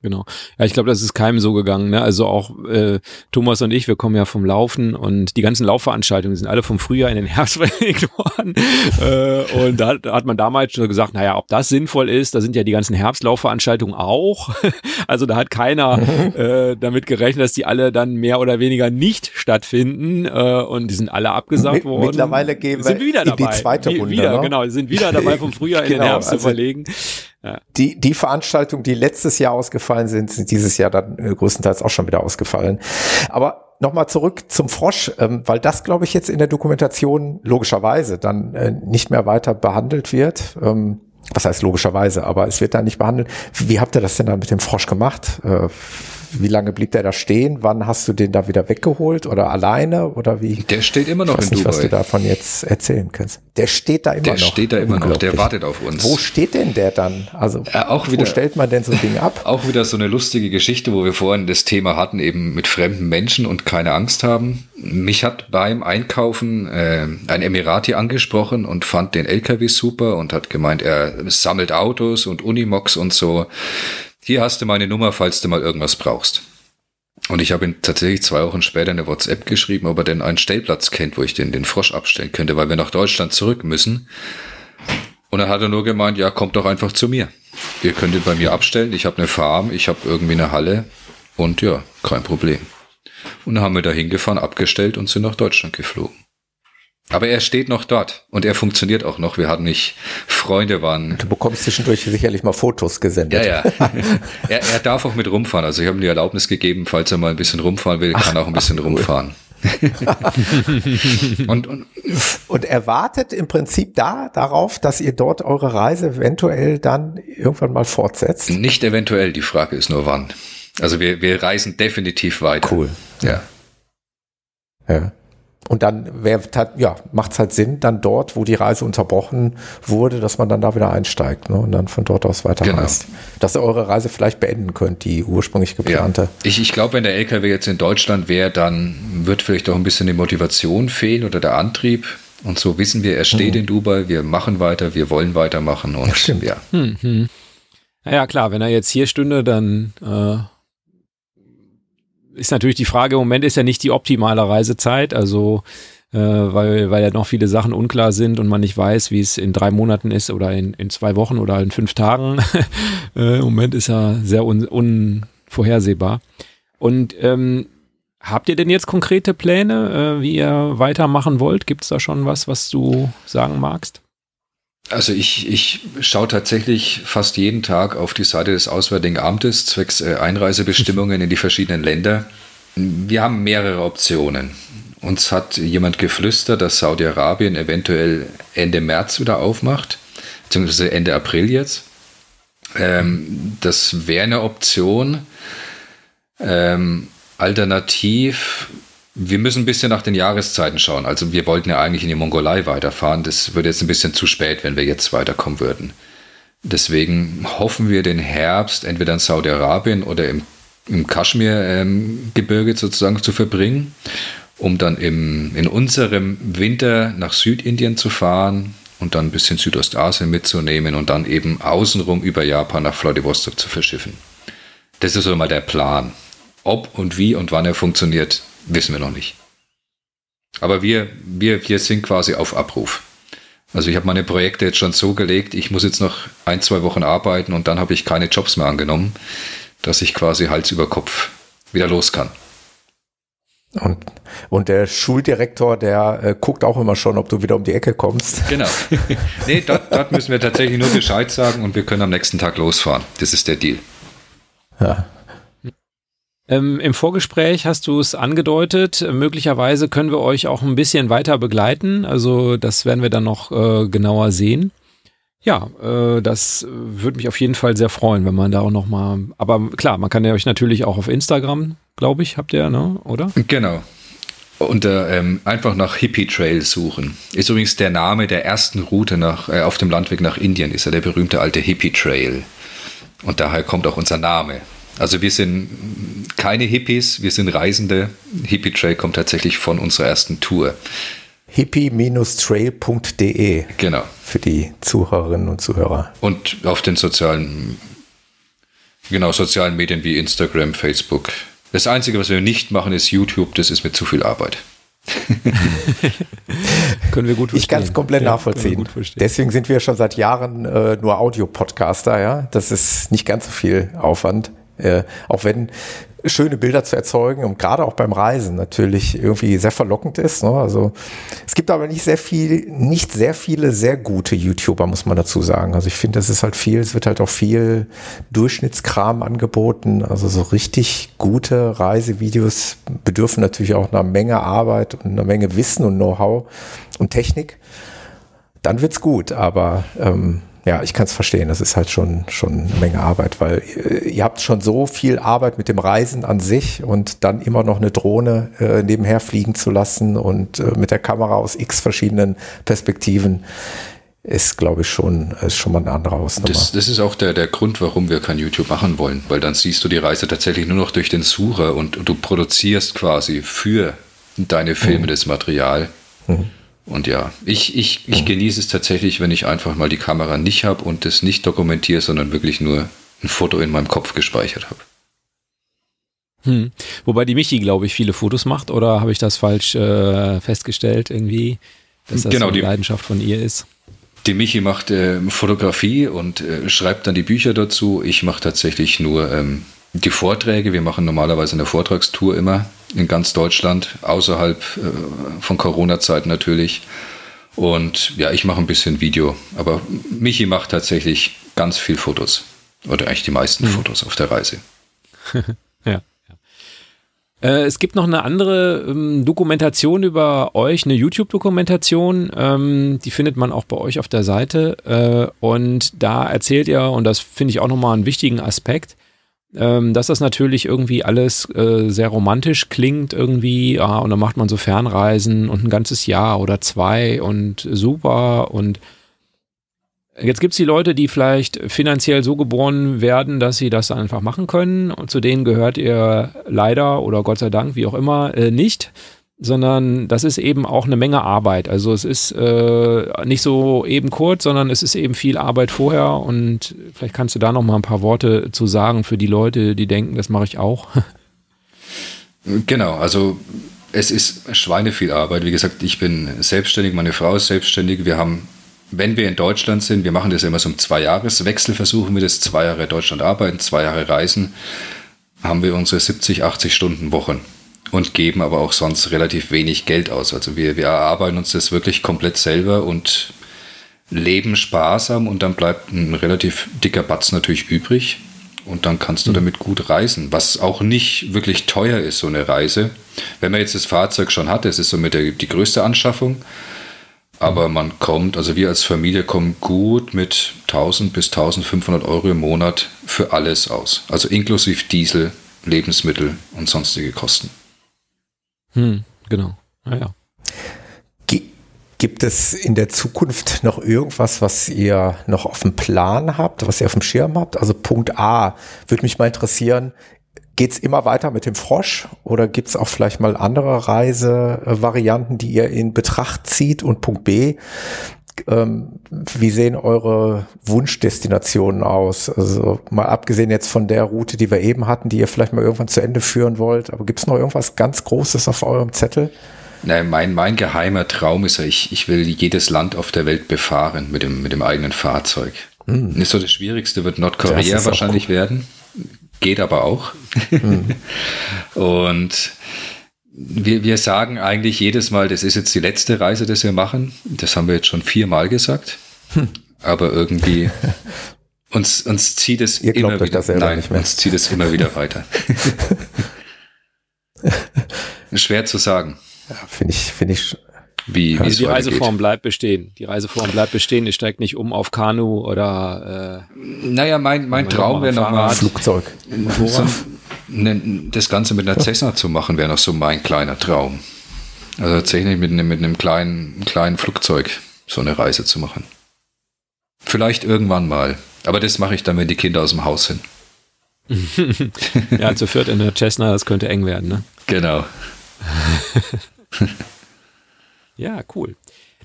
Genau. Ja, ich glaube, das ist keinem so gegangen. Ne? Also auch äh, Thomas und ich, wir kommen ja vom Laufen und die ganzen Laufveranstaltungen sind alle vom Frühjahr in den [laughs] Herbst verlegt worden. äh, und da, da hat man damals schon gesagt, naja, ob das sinnvoll ist, da sind ja die ganzen Herbstlaufveranstaltungen auch. [laughs] also da hat keiner [laughs] äh, damit gerechnet, dass die alle dann mehr oder weniger nicht stattfinden. Äh, und die sind alle abgesagt worden. Mittlerweile gehen wir wieder in dabei. die zweite Runde. Wieder, ne? genau, sind wieder dabei, vom Frühjahr in genau, den Herbst also zu verlegen. Die, die Veranstaltungen, die letztes Jahr ausgefallen sind, sind dieses Jahr dann äh, größtenteils auch schon wieder ausgefallen. Aber nochmal zurück zum Frosch, ähm, weil das, glaube ich, jetzt in der Dokumentation logischerweise dann äh, nicht mehr weiter behandelt wird. Ähm, was heißt logischerweise, aber es wird da nicht behandelt. Wie habt ihr das denn dann mit dem Frosch gemacht? Äh, wie lange blieb der da stehen? Wann hast du den da wieder weggeholt oder alleine oder wie? Der steht immer noch ich weiß in nicht, Dubai. was du davon jetzt erzählen kannst. Der steht da immer der noch. Der steht da immer noch. Der wartet auf uns. Wo steht denn der dann? Also äh, auch wieder, wo stellt man denn so ein Ding ab? [laughs] Auch wieder so eine lustige Geschichte, wo wir vorhin das Thema hatten, eben mit fremden Menschen und keine Angst haben. Mich hat beim Einkaufen äh, ein Emirati angesprochen und fand den LKW super und hat gemeint, er sammelt Autos und Unimox und so hier hast du meine Nummer, falls du mal irgendwas brauchst. Und ich habe ihm tatsächlich zwei Wochen später eine WhatsApp geschrieben, ob er denn einen Stellplatz kennt, wo ich den, den Frosch abstellen könnte, weil wir nach Deutschland zurück müssen. Und dann hat er nur gemeint, ja, kommt doch einfach zu mir. Ihr könnt ihn bei mir abstellen. Ich habe eine Farm, ich habe irgendwie eine Halle und ja, kein Problem. Und dann haben wir da hingefahren, abgestellt und sind nach Deutschland geflogen. Aber er steht noch dort und er funktioniert auch noch. Wir hatten nicht Freunde waren. Du bekommst zwischendurch sicherlich mal Fotos gesendet. Ja, ja. [laughs] er, er darf auch mit rumfahren. Also ich habe ihm die Erlaubnis gegeben, falls er mal ein bisschen rumfahren will, kann er auch ein bisschen Ach, cool. rumfahren. [laughs] und, und, und erwartet im Prinzip da darauf, dass ihr dort eure Reise eventuell dann irgendwann mal fortsetzt? Nicht eventuell, die Frage ist nur wann. Also wir, wir reisen definitiv weiter. Cool. Ja. Ja. Und dann ja, macht es halt Sinn, dann dort, wo die Reise unterbrochen wurde, dass man dann da wieder einsteigt ne? und dann von dort aus weiterreist. Genau. Dass ihr eure Reise vielleicht beenden könnt, die ursprünglich geplante. Ja. Ich, ich glaube, wenn der LKW jetzt in Deutschland wäre, dann wird vielleicht auch ein bisschen die Motivation fehlen oder der Antrieb. Und so wissen wir, er steht mhm. in Dubai, wir machen weiter, wir wollen weitermachen. Und ja, stimmt. ja. Mhm. Ja, klar, wenn er jetzt hier stünde, dann äh ist natürlich die Frage, im Moment ist ja nicht die optimale Reisezeit, also äh, weil, weil ja noch viele Sachen unklar sind und man nicht weiß, wie es in drei Monaten ist oder in, in zwei Wochen oder in fünf Tagen. [laughs] äh, Im Moment ist ja sehr un, unvorhersehbar. Und ähm, habt ihr denn jetzt konkrete Pläne, äh, wie ihr weitermachen wollt? Gibt es da schon was, was du sagen magst? Also ich, ich schaue tatsächlich fast jeden Tag auf die Seite des Auswärtigen Amtes zwecks äh, Einreisebestimmungen in die verschiedenen Länder. Wir haben mehrere Optionen. Uns hat jemand geflüstert, dass Saudi-Arabien eventuell Ende März wieder aufmacht, beziehungsweise Ende April jetzt. Ähm, das wäre eine Option. Ähm, alternativ wir müssen ein bisschen nach den Jahreszeiten schauen. Also wir wollten ja eigentlich in die Mongolei weiterfahren. Das würde jetzt ein bisschen zu spät, wenn wir jetzt weiterkommen würden. Deswegen hoffen wir den Herbst entweder in Saudi-Arabien oder im, im Kaschmir-Gebirge ähm, sozusagen zu verbringen, um dann im, in unserem Winter nach Südindien zu fahren und dann ein bisschen Südostasien mitzunehmen und dann eben außenrum über Japan nach Vladivostok zu verschiffen. Das ist so mal der Plan. Ob und wie und wann er funktioniert, wissen wir noch nicht. Aber wir, wir, wir sind quasi auf Abruf. Also ich habe meine Projekte jetzt schon so gelegt, ich muss jetzt noch ein, zwei Wochen arbeiten und dann habe ich keine Jobs mehr angenommen, dass ich quasi Hals über Kopf wieder los kann. Und, und der Schuldirektor, der äh, guckt auch immer schon, ob du wieder um die Ecke kommst. Genau. [laughs] nee, dort, dort müssen wir tatsächlich nur Bescheid sagen und wir können am nächsten Tag losfahren. Das ist der Deal. Ja, ähm, Im Vorgespräch hast du es angedeutet, möglicherweise können wir euch auch ein bisschen weiter begleiten. Also das werden wir dann noch äh, genauer sehen. Ja, äh, das würde mich auf jeden Fall sehr freuen, wenn man da auch noch mal. Aber klar, man kann ja euch natürlich auch auf Instagram, glaube ich, habt ihr, ne? Oder? Genau. Und äh, ähm, einfach nach Hippie Trail suchen. Ist übrigens der Name der ersten Route nach, äh, auf dem Landweg nach Indien, ist ja der berühmte alte Hippie Trail. Und daher kommt auch unser Name. Also wir sind keine Hippies, wir sind Reisende. Hippie Trail kommt tatsächlich von unserer ersten Tour. hippie-trail.de. Genau. Für die Zuhörerinnen und Zuhörer. Und auf den sozialen, genau, sozialen Medien wie Instagram, Facebook. Das Einzige, was wir nicht machen, ist YouTube. Das ist mir zu viel Arbeit. [laughs] können wir gut verstehen. Ich kann es komplett ja, nachvollziehen. Deswegen sind wir schon seit Jahren äh, nur Audio-Podcaster, ja. Das ist nicht ganz so viel Aufwand. Äh, auch wenn schöne Bilder zu erzeugen und gerade auch beim Reisen natürlich irgendwie sehr verlockend ist. Ne? Also es gibt aber nicht sehr viel, nicht sehr viele sehr gute YouTuber, muss man dazu sagen. Also ich finde, es ist halt viel, es wird halt auch viel Durchschnittskram angeboten. Also so richtig gute Reisevideos bedürfen natürlich auch einer Menge Arbeit und einer Menge Wissen und Know-how und Technik. Dann wird's gut, aber ähm, ja, ich kann es verstehen. Das ist halt schon, schon eine Menge Arbeit, weil äh, ihr habt schon so viel Arbeit mit dem Reisen an sich und dann immer noch eine Drohne äh, nebenher fliegen zu lassen und äh, mit der Kamera aus x verschiedenen Perspektiven ist, glaube ich, schon, ist schon mal eine andere Hausnummer. Das, das ist auch der, der Grund, warum wir kein YouTube machen wollen, weil dann siehst du die Reise tatsächlich nur noch durch den Sucher und, und du produzierst quasi für deine Filme mhm. das Material. Mhm. Und ja, ich, ich, ich genieße es tatsächlich, wenn ich einfach mal die Kamera nicht habe und das nicht dokumentiere, sondern wirklich nur ein Foto in meinem Kopf gespeichert habe. Hm. Wobei die Michi, glaube ich, viele Fotos macht, oder habe ich das falsch äh, festgestellt irgendwie, dass das genau, so die, Leidenschaft von ihr ist? Die Michi macht äh, Fotografie und äh, schreibt dann die Bücher dazu. Ich mache tatsächlich nur ähm, die Vorträge. Wir machen normalerweise eine Vortragstour immer in ganz Deutschland, außerhalb äh, von Corona-Zeiten natürlich. Und ja, ich mache ein bisschen Video, aber Michi macht tatsächlich ganz viel Fotos. Oder eigentlich die meisten mhm. Fotos auf der Reise. [laughs] ja. Äh, es gibt noch eine andere ähm, Dokumentation über euch, eine YouTube-Dokumentation, ähm, die findet man auch bei euch auf der Seite. Äh, und da erzählt ihr, und das finde ich auch nochmal einen wichtigen Aspekt, ähm, dass das natürlich irgendwie alles äh, sehr romantisch klingt irgendwie. Ja, und dann macht man so Fernreisen und ein ganzes Jahr oder zwei und super und Jetzt gibt es die Leute, die vielleicht finanziell so geboren werden, dass sie das einfach machen können. Und zu denen gehört ihr leider oder Gott sei Dank, wie auch immer, äh, nicht. Sondern das ist eben auch eine Menge Arbeit. Also es ist äh, nicht so eben kurz, sondern es ist eben viel Arbeit vorher. Und vielleicht kannst du da noch mal ein paar Worte zu sagen für die Leute, die denken, das mache ich auch. [laughs] Genau, also es ist Schweine viel Arbeit. Wie gesagt, ich bin selbstständig, meine Frau ist selbstständig. Wir haben wenn wir in Deutschland sind, wir machen das immer so im Zweijahreswechsel, versuchen wir das, zwei Jahre Deutschland arbeiten, zwei Jahre reisen, haben wir unsere 70, 80 Stunden Wochen und geben aber auch sonst relativ wenig Geld aus. Also wir, wir erarbeiten uns das wirklich komplett selber und leben sparsam und dann bleibt ein relativ dicker Batz natürlich übrig und dann kannst du mhm. damit gut reisen, was auch nicht wirklich teuer ist, so eine Reise. Wenn man jetzt das Fahrzeug schon hat, das ist somit die größte Anschaffung, aber man kommt, also wir als Familie kommen gut mit 1000 bis 1500 Euro im Monat für alles aus. Also inklusive Diesel, Lebensmittel und sonstige Kosten. Hm, genau. Naja. Gibt es in der Zukunft noch irgendwas, was ihr noch auf dem Plan habt, was ihr auf dem Schirm habt? Also Punkt A würde mich mal interessieren, Geht's immer weiter mit dem Frosch oder gibt's auch vielleicht mal andere Reisevarianten, die ihr in Betracht zieht? Und Punkt B, ähm, wie sehen eure Wunschdestinationen aus? Also mal abgesehen jetzt von der Route, die wir eben hatten, die ihr vielleicht mal irgendwann zu Ende führen wollt, aber gibt's noch irgendwas ganz Großes auf eurem Zettel? Nein, mein, mein geheimer Traum ist ja, ich, ich will jedes Land auf der Welt befahren mit dem, mit dem eigenen Fahrzeug. Hm. Nicht so das Schwierigste wird Nordkorea wahrscheinlich werden geht aber auch. Mhm. [laughs] und wir, wir sagen eigentlich jedes Mal, das ist jetzt die letzte Reise, die wir machen. Das haben wir jetzt schon viermal gesagt. Hm. Aber irgendwie [laughs] uns, uns zieht es Ihr immer wieder. Nein, uns zieht es immer wieder weiter. [laughs] Schwer zu sagen. Ja, finde ich, finde ich wie, also die Reiseform bleibt bestehen. Die Reiseform bleibt bestehen. Ich steigt nicht um auf Kanu oder. Äh, naja, mein, mein Traum wäre nochmal. Flugzeug. So, das Ganze mit einer Cessna zu machen, wäre noch so mein kleiner Traum. Also tatsächlich mit, mit einem kleinen, kleinen Flugzeug so eine Reise zu machen. Vielleicht irgendwann mal. Aber das mache ich dann, wenn die Kinder aus dem Haus sind. [laughs] ja, zu viert in der Cessna, das könnte eng werden, ne? Genau. [laughs] [laughs] Ja, cool.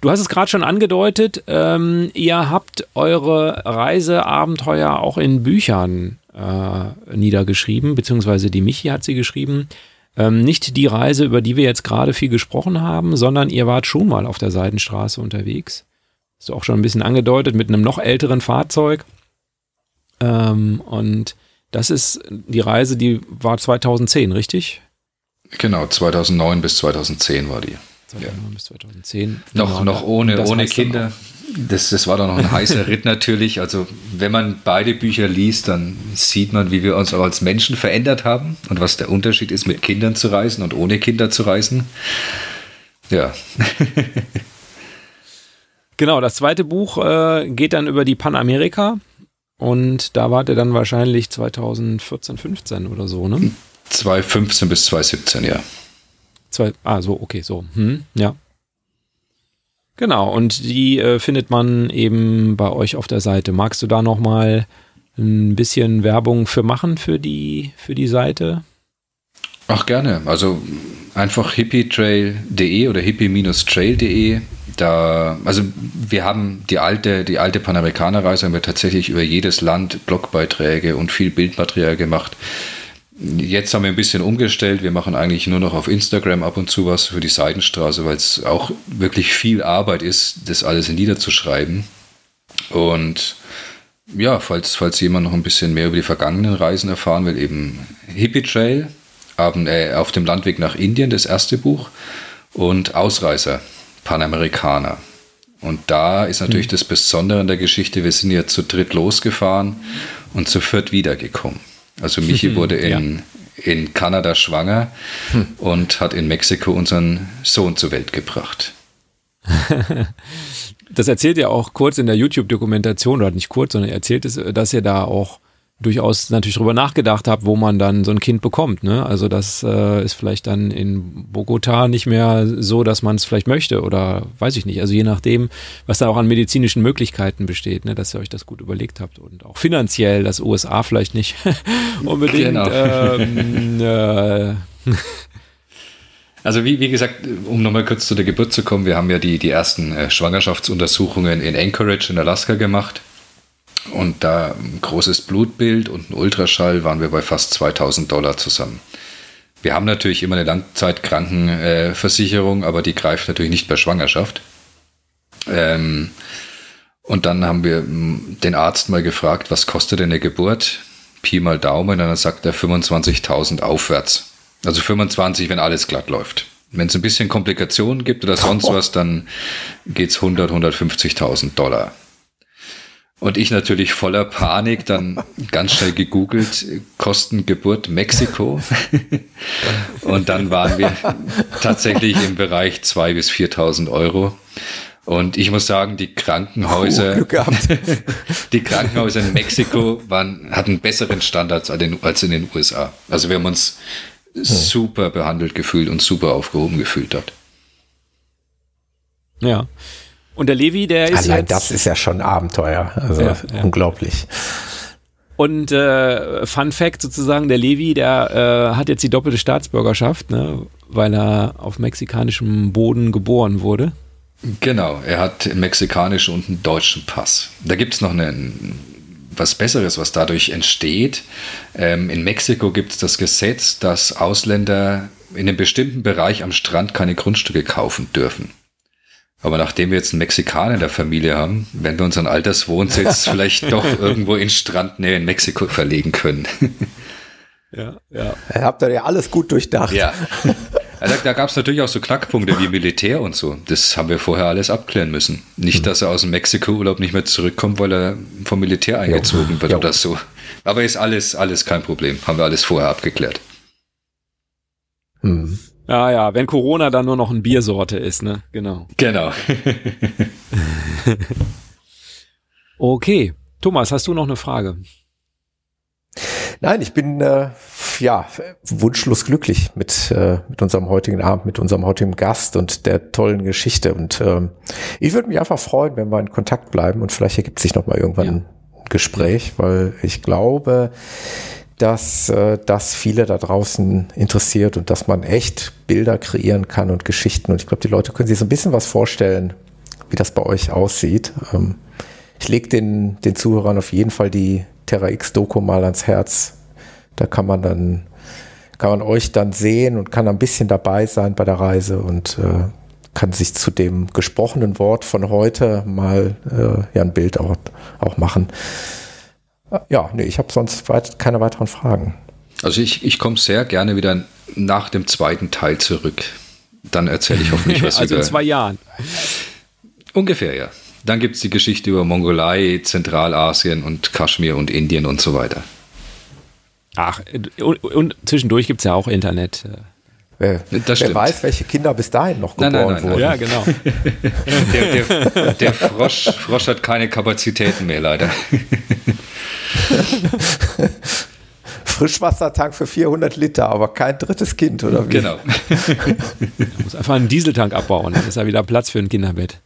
Du hast es gerade schon angedeutet, ähm, ihr habt eure Reiseabenteuer auch in Büchern äh, niedergeschrieben, beziehungsweise die Michi hat sie geschrieben. Ähm, nicht die Reise, über die wir jetzt gerade viel gesprochen haben, sondern ihr wart schon mal auf der Seidenstraße unterwegs. Hast du auch schon ein bisschen angedeutet, mit einem noch älteren Fahrzeug. Ähm, und das ist die Reise, die war 2010, richtig? Genau, 2009 bis 2010 war die. 2009 ja. bis 2010. Noch, genau, noch ohne, ohne Kinder. Das, das war dann noch ein heißer [laughs] Ritt natürlich. Also wenn man beide Bücher liest, dann sieht man, wie wir uns auch als Menschen verändert haben und was der Unterschied ist, mit Kindern zu reisen und ohne Kinder zu reisen. Ja. [laughs] genau, das zweite Buch äh, geht dann über die Panamerika und da wart ihr dann wahrscheinlich 2014, 15 oder so, ne? 2015 bis 2017, ja. Zwei, ah, so, okay, so. Hm, ja. Genau, und die äh, findet man eben bei euch auf der Seite. Magst du da nochmal ein bisschen Werbung für machen für die, für die Seite? Ach, gerne. Also einfach hippietrail.de oder hippie-trail.de. Da, also wir haben die alte, die alte Panamerikanerreise haben wir tatsächlich über jedes Land Blogbeiträge und viel Bildmaterial gemacht. Jetzt haben wir ein bisschen umgestellt. Wir machen eigentlich nur noch auf Instagram ab und zu was für die Seidenstraße, weil es auch wirklich viel Arbeit ist, das alles niederzuschreiben. Und ja, falls, falls jemand noch ein bisschen mehr über die vergangenen Reisen erfahren will, eben Hippie Trail äh, auf dem Landweg nach Indien, das erste Buch, und Ausreißer, Panamerikaner. Und da ist natürlich mhm. das Besondere in der Geschichte, wir sind ja zu dritt losgefahren und zu viert wiedergekommen. Also Michi [laughs] wurde in, ja. in Kanada schwanger hm. und hat in Mexiko unseren Sohn zur Welt gebracht. [laughs] das erzählt ihr auch kurz in der YouTube-Dokumentation, oder nicht kurz, sondern er erzählt es, dass ihr da auch durchaus natürlich drüber nachgedacht habt, wo man dann so ein Kind bekommt. Ne? Also das äh, ist vielleicht dann in Bogota nicht mehr so, dass man es vielleicht möchte oder weiß ich nicht. Also je nachdem, was da auch an medizinischen Möglichkeiten besteht, ne? dass ihr euch das gut überlegt habt und auch finanziell, das USA vielleicht nicht [laughs] unbedingt. Genau. Ähm, äh, [laughs] Also wie, wie gesagt, um nochmal kurz zu der Geburt zu kommen, wir haben ja die, die ersten äh, Schwangerschaftsuntersuchungen in Anchorage in Alaska gemacht. Und da ein großes Blutbild und ein Ultraschall waren wir bei fast 2000 Dollar zusammen. Wir haben natürlich immer eine Langzeitkrankenversicherung, aber die greift natürlich nicht bei Schwangerschaft. Ähm, und dann haben wir den Arzt mal gefragt, was kostet denn eine Geburt? Pi mal Daumen, und dann sagt er 25.000 aufwärts. Also 25, wenn alles glatt läuft. Wenn es ein bisschen Komplikationen gibt oder sonst was, dann geht es 100, 150.000 Dollar. Und ich natürlich voller Panik dann ganz schnell gegoogelt, Kostengeburt Mexiko. und dann waren wir tatsächlich im Bereich 2.000 bis 4.000 Euro. Und ich muss sagen, die Krankenhäuser, oh, [laughs] die Krankenhäuser in Mexiko waren, hatten besseren Standards als in den USA. Also wir haben uns super behandelt gefühlt und super aufgehoben gefühlt dort. Ja. Und der Levi, der ist Allein jetzt, das ist ja schon Abenteuer. Also ja, ja. unglaublich. Und äh, Fun Fact sozusagen, der Levi, der äh, hat jetzt die doppelte Staatsbürgerschaft, ne, weil er auf mexikanischem Boden geboren wurde. Genau, er hat einen mexikanischen und einen deutschen Pass. Da gibt es noch einen, was Besseres, was dadurch entsteht. Ähm, in Mexiko gibt es das Gesetz, dass Ausländer in einem bestimmten Bereich am Strand keine Grundstücke kaufen dürfen. Aber nachdem wir jetzt einen Mexikaner in der Familie haben, werden wir unseren Alterswohnsitz [laughs] vielleicht doch irgendwo in Strandnähe in Mexiko verlegen können. [laughs] ja, ja. Habt ihr ja alles gut durchdacht. Ja. [laughs] Also da gab es natürlich auch so Knackpunkte wie Militär und so. Das haben wir vorher alles abklären müssen. Nicht, mhm. dass er aus dem Mexiko-Urlaub nicht mehr zurückkommt, weil er vom Militär eingezogen jo. wird jo. oder so. Aber ist alles, alles kein Problem. Haben wir alles vorher abgeklärt. Mhm. Ja, ja, wenn Corona dann nur noch eine Biersorte ist, ne? Genau. Genau. [laughs] okay. Thomas, hast du noch eine Frage? Nein, ich bin äh, ja wunschlos glücklich mit, äh, mit unserem heutigen Abend, mit unserem heutigen Gast und der tollen Geschichte. Und ähm, ich würde mich einfach freuen, wenn wir in Kontakt bleiben und vielleicht ergibt sich noch mal irgendwann ja. ein Gespräch, weil ich glaube, dass äh, das viele da draußen interessiert und dass man echt Bilder kreieren kann und Geschichten. Und ich glaube, die Leute können sich so ein bisschen was vorstellen, wie das bei euch aussieht. Ähm, ich lege den, den Zuhörern auf jeden Fall die Terra X-Doku mal ans Herz. Da kann man dann, kann man euch dann sehen und kann ein bisschen dabei sein bei der Reise und äh, kann sich zu dem gesprochenen Wort von heute mal äh, ja ein Bild auch, auch machen. Ja, nee, ich habe sonst weit, keine weiteren Fragen. Also ich, ich komme sehr gerne wieder nach dem zweiten Teil zurück. Dann erzähle ich hoffentlich was also [laughs] über... Also in zwei Jahren. Ungefähr, ja. Dann gibt es die Geschichte über Mongolei, Zentralasien und Kaschmir und Indien und so weiter. Ach, und, und zwischendurch gibt es ja auch Internet. Wer, wer weiß, welche Kinder bis dahin noch geboren nein, nein, nein, wurden. Ja, genau. [laughs] der, der, der Frosch, Frosch hat keine Kapazitäten mehr, leider. [laughs] [laughs] Frischwassertank für 400 Liter, aber kein drittes Kind, oder wie? Genau. er [laughs] muss einfach einen Dieseltank abbauen, dann ist er wieder Platz für ein Kinderbett.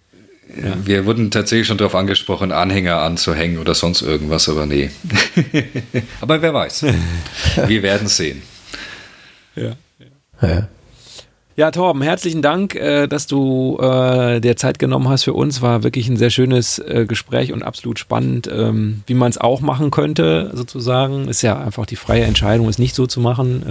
Ja. Wir wurden tatsächlich schon darauf angesprochen, Anhänger anzuhängen oder sonst irgendwas, aber nee. [laughs] aber wer weiß. Wir werden sehen. Ja. ja. Ja, Torben, herzlichen Dank, äh, dass du äh, dir Zeit genommen hast für uns. War wirklich ein sehr schönes äh, Gespräch und absolut spannend, ähm, wie man es auch machen könnte, sozusagen. Ist ja einfach die freie Entscheidung, es nicht so zu machen.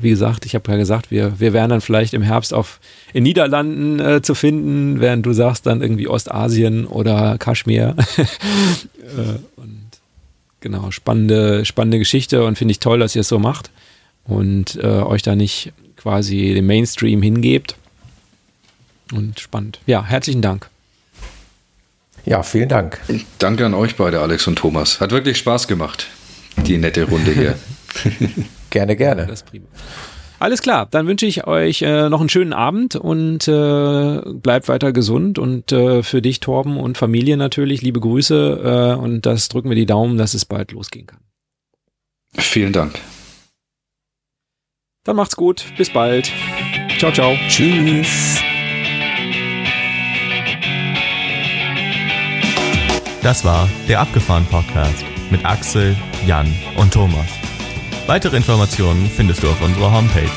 Wie gesagt, ich habe ja gesagt, wir, wir wären dann vielleicht im Herbst auf in Niederlanden zu finden, während du sagst dann irgendwie Ostasien oder Kaschmir. [laughs] Und genau, spannende, spannende Geschichte und finde ich toll, dass ihr es so macht. und äh, euch da nicht quasi dem Mainstream hingebt. Und spannend. Ja, herzlichen Dank. Ja, vielen Dank. Danke an euch beide, Alex und Thomas. Hat wirklich Spaß gemacht, die nette Runde hier. [laughs] gerne, gerne. Das ist prima. Alles klar, dann wünsche ich euch äh, noch einen schönen Abend und äh, bleibt weiter gesund und äh, für dich, Torben und Familie natürlich, liebe Grüße äh, und das drücken wir die Daumen, dass es bald losgehen kann. Vielen Dank. Dann macht's gut, bis bald. Ciao, ciao. Tschüss. Das war der Abgefahren Podcast mit Axel, Jan und Thomas. Weitere Informationen findest du auf unserer Homepage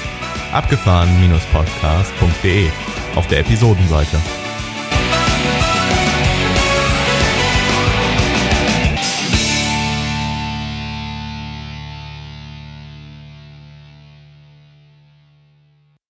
abgefahren-podcast.de auf der Episodenseite.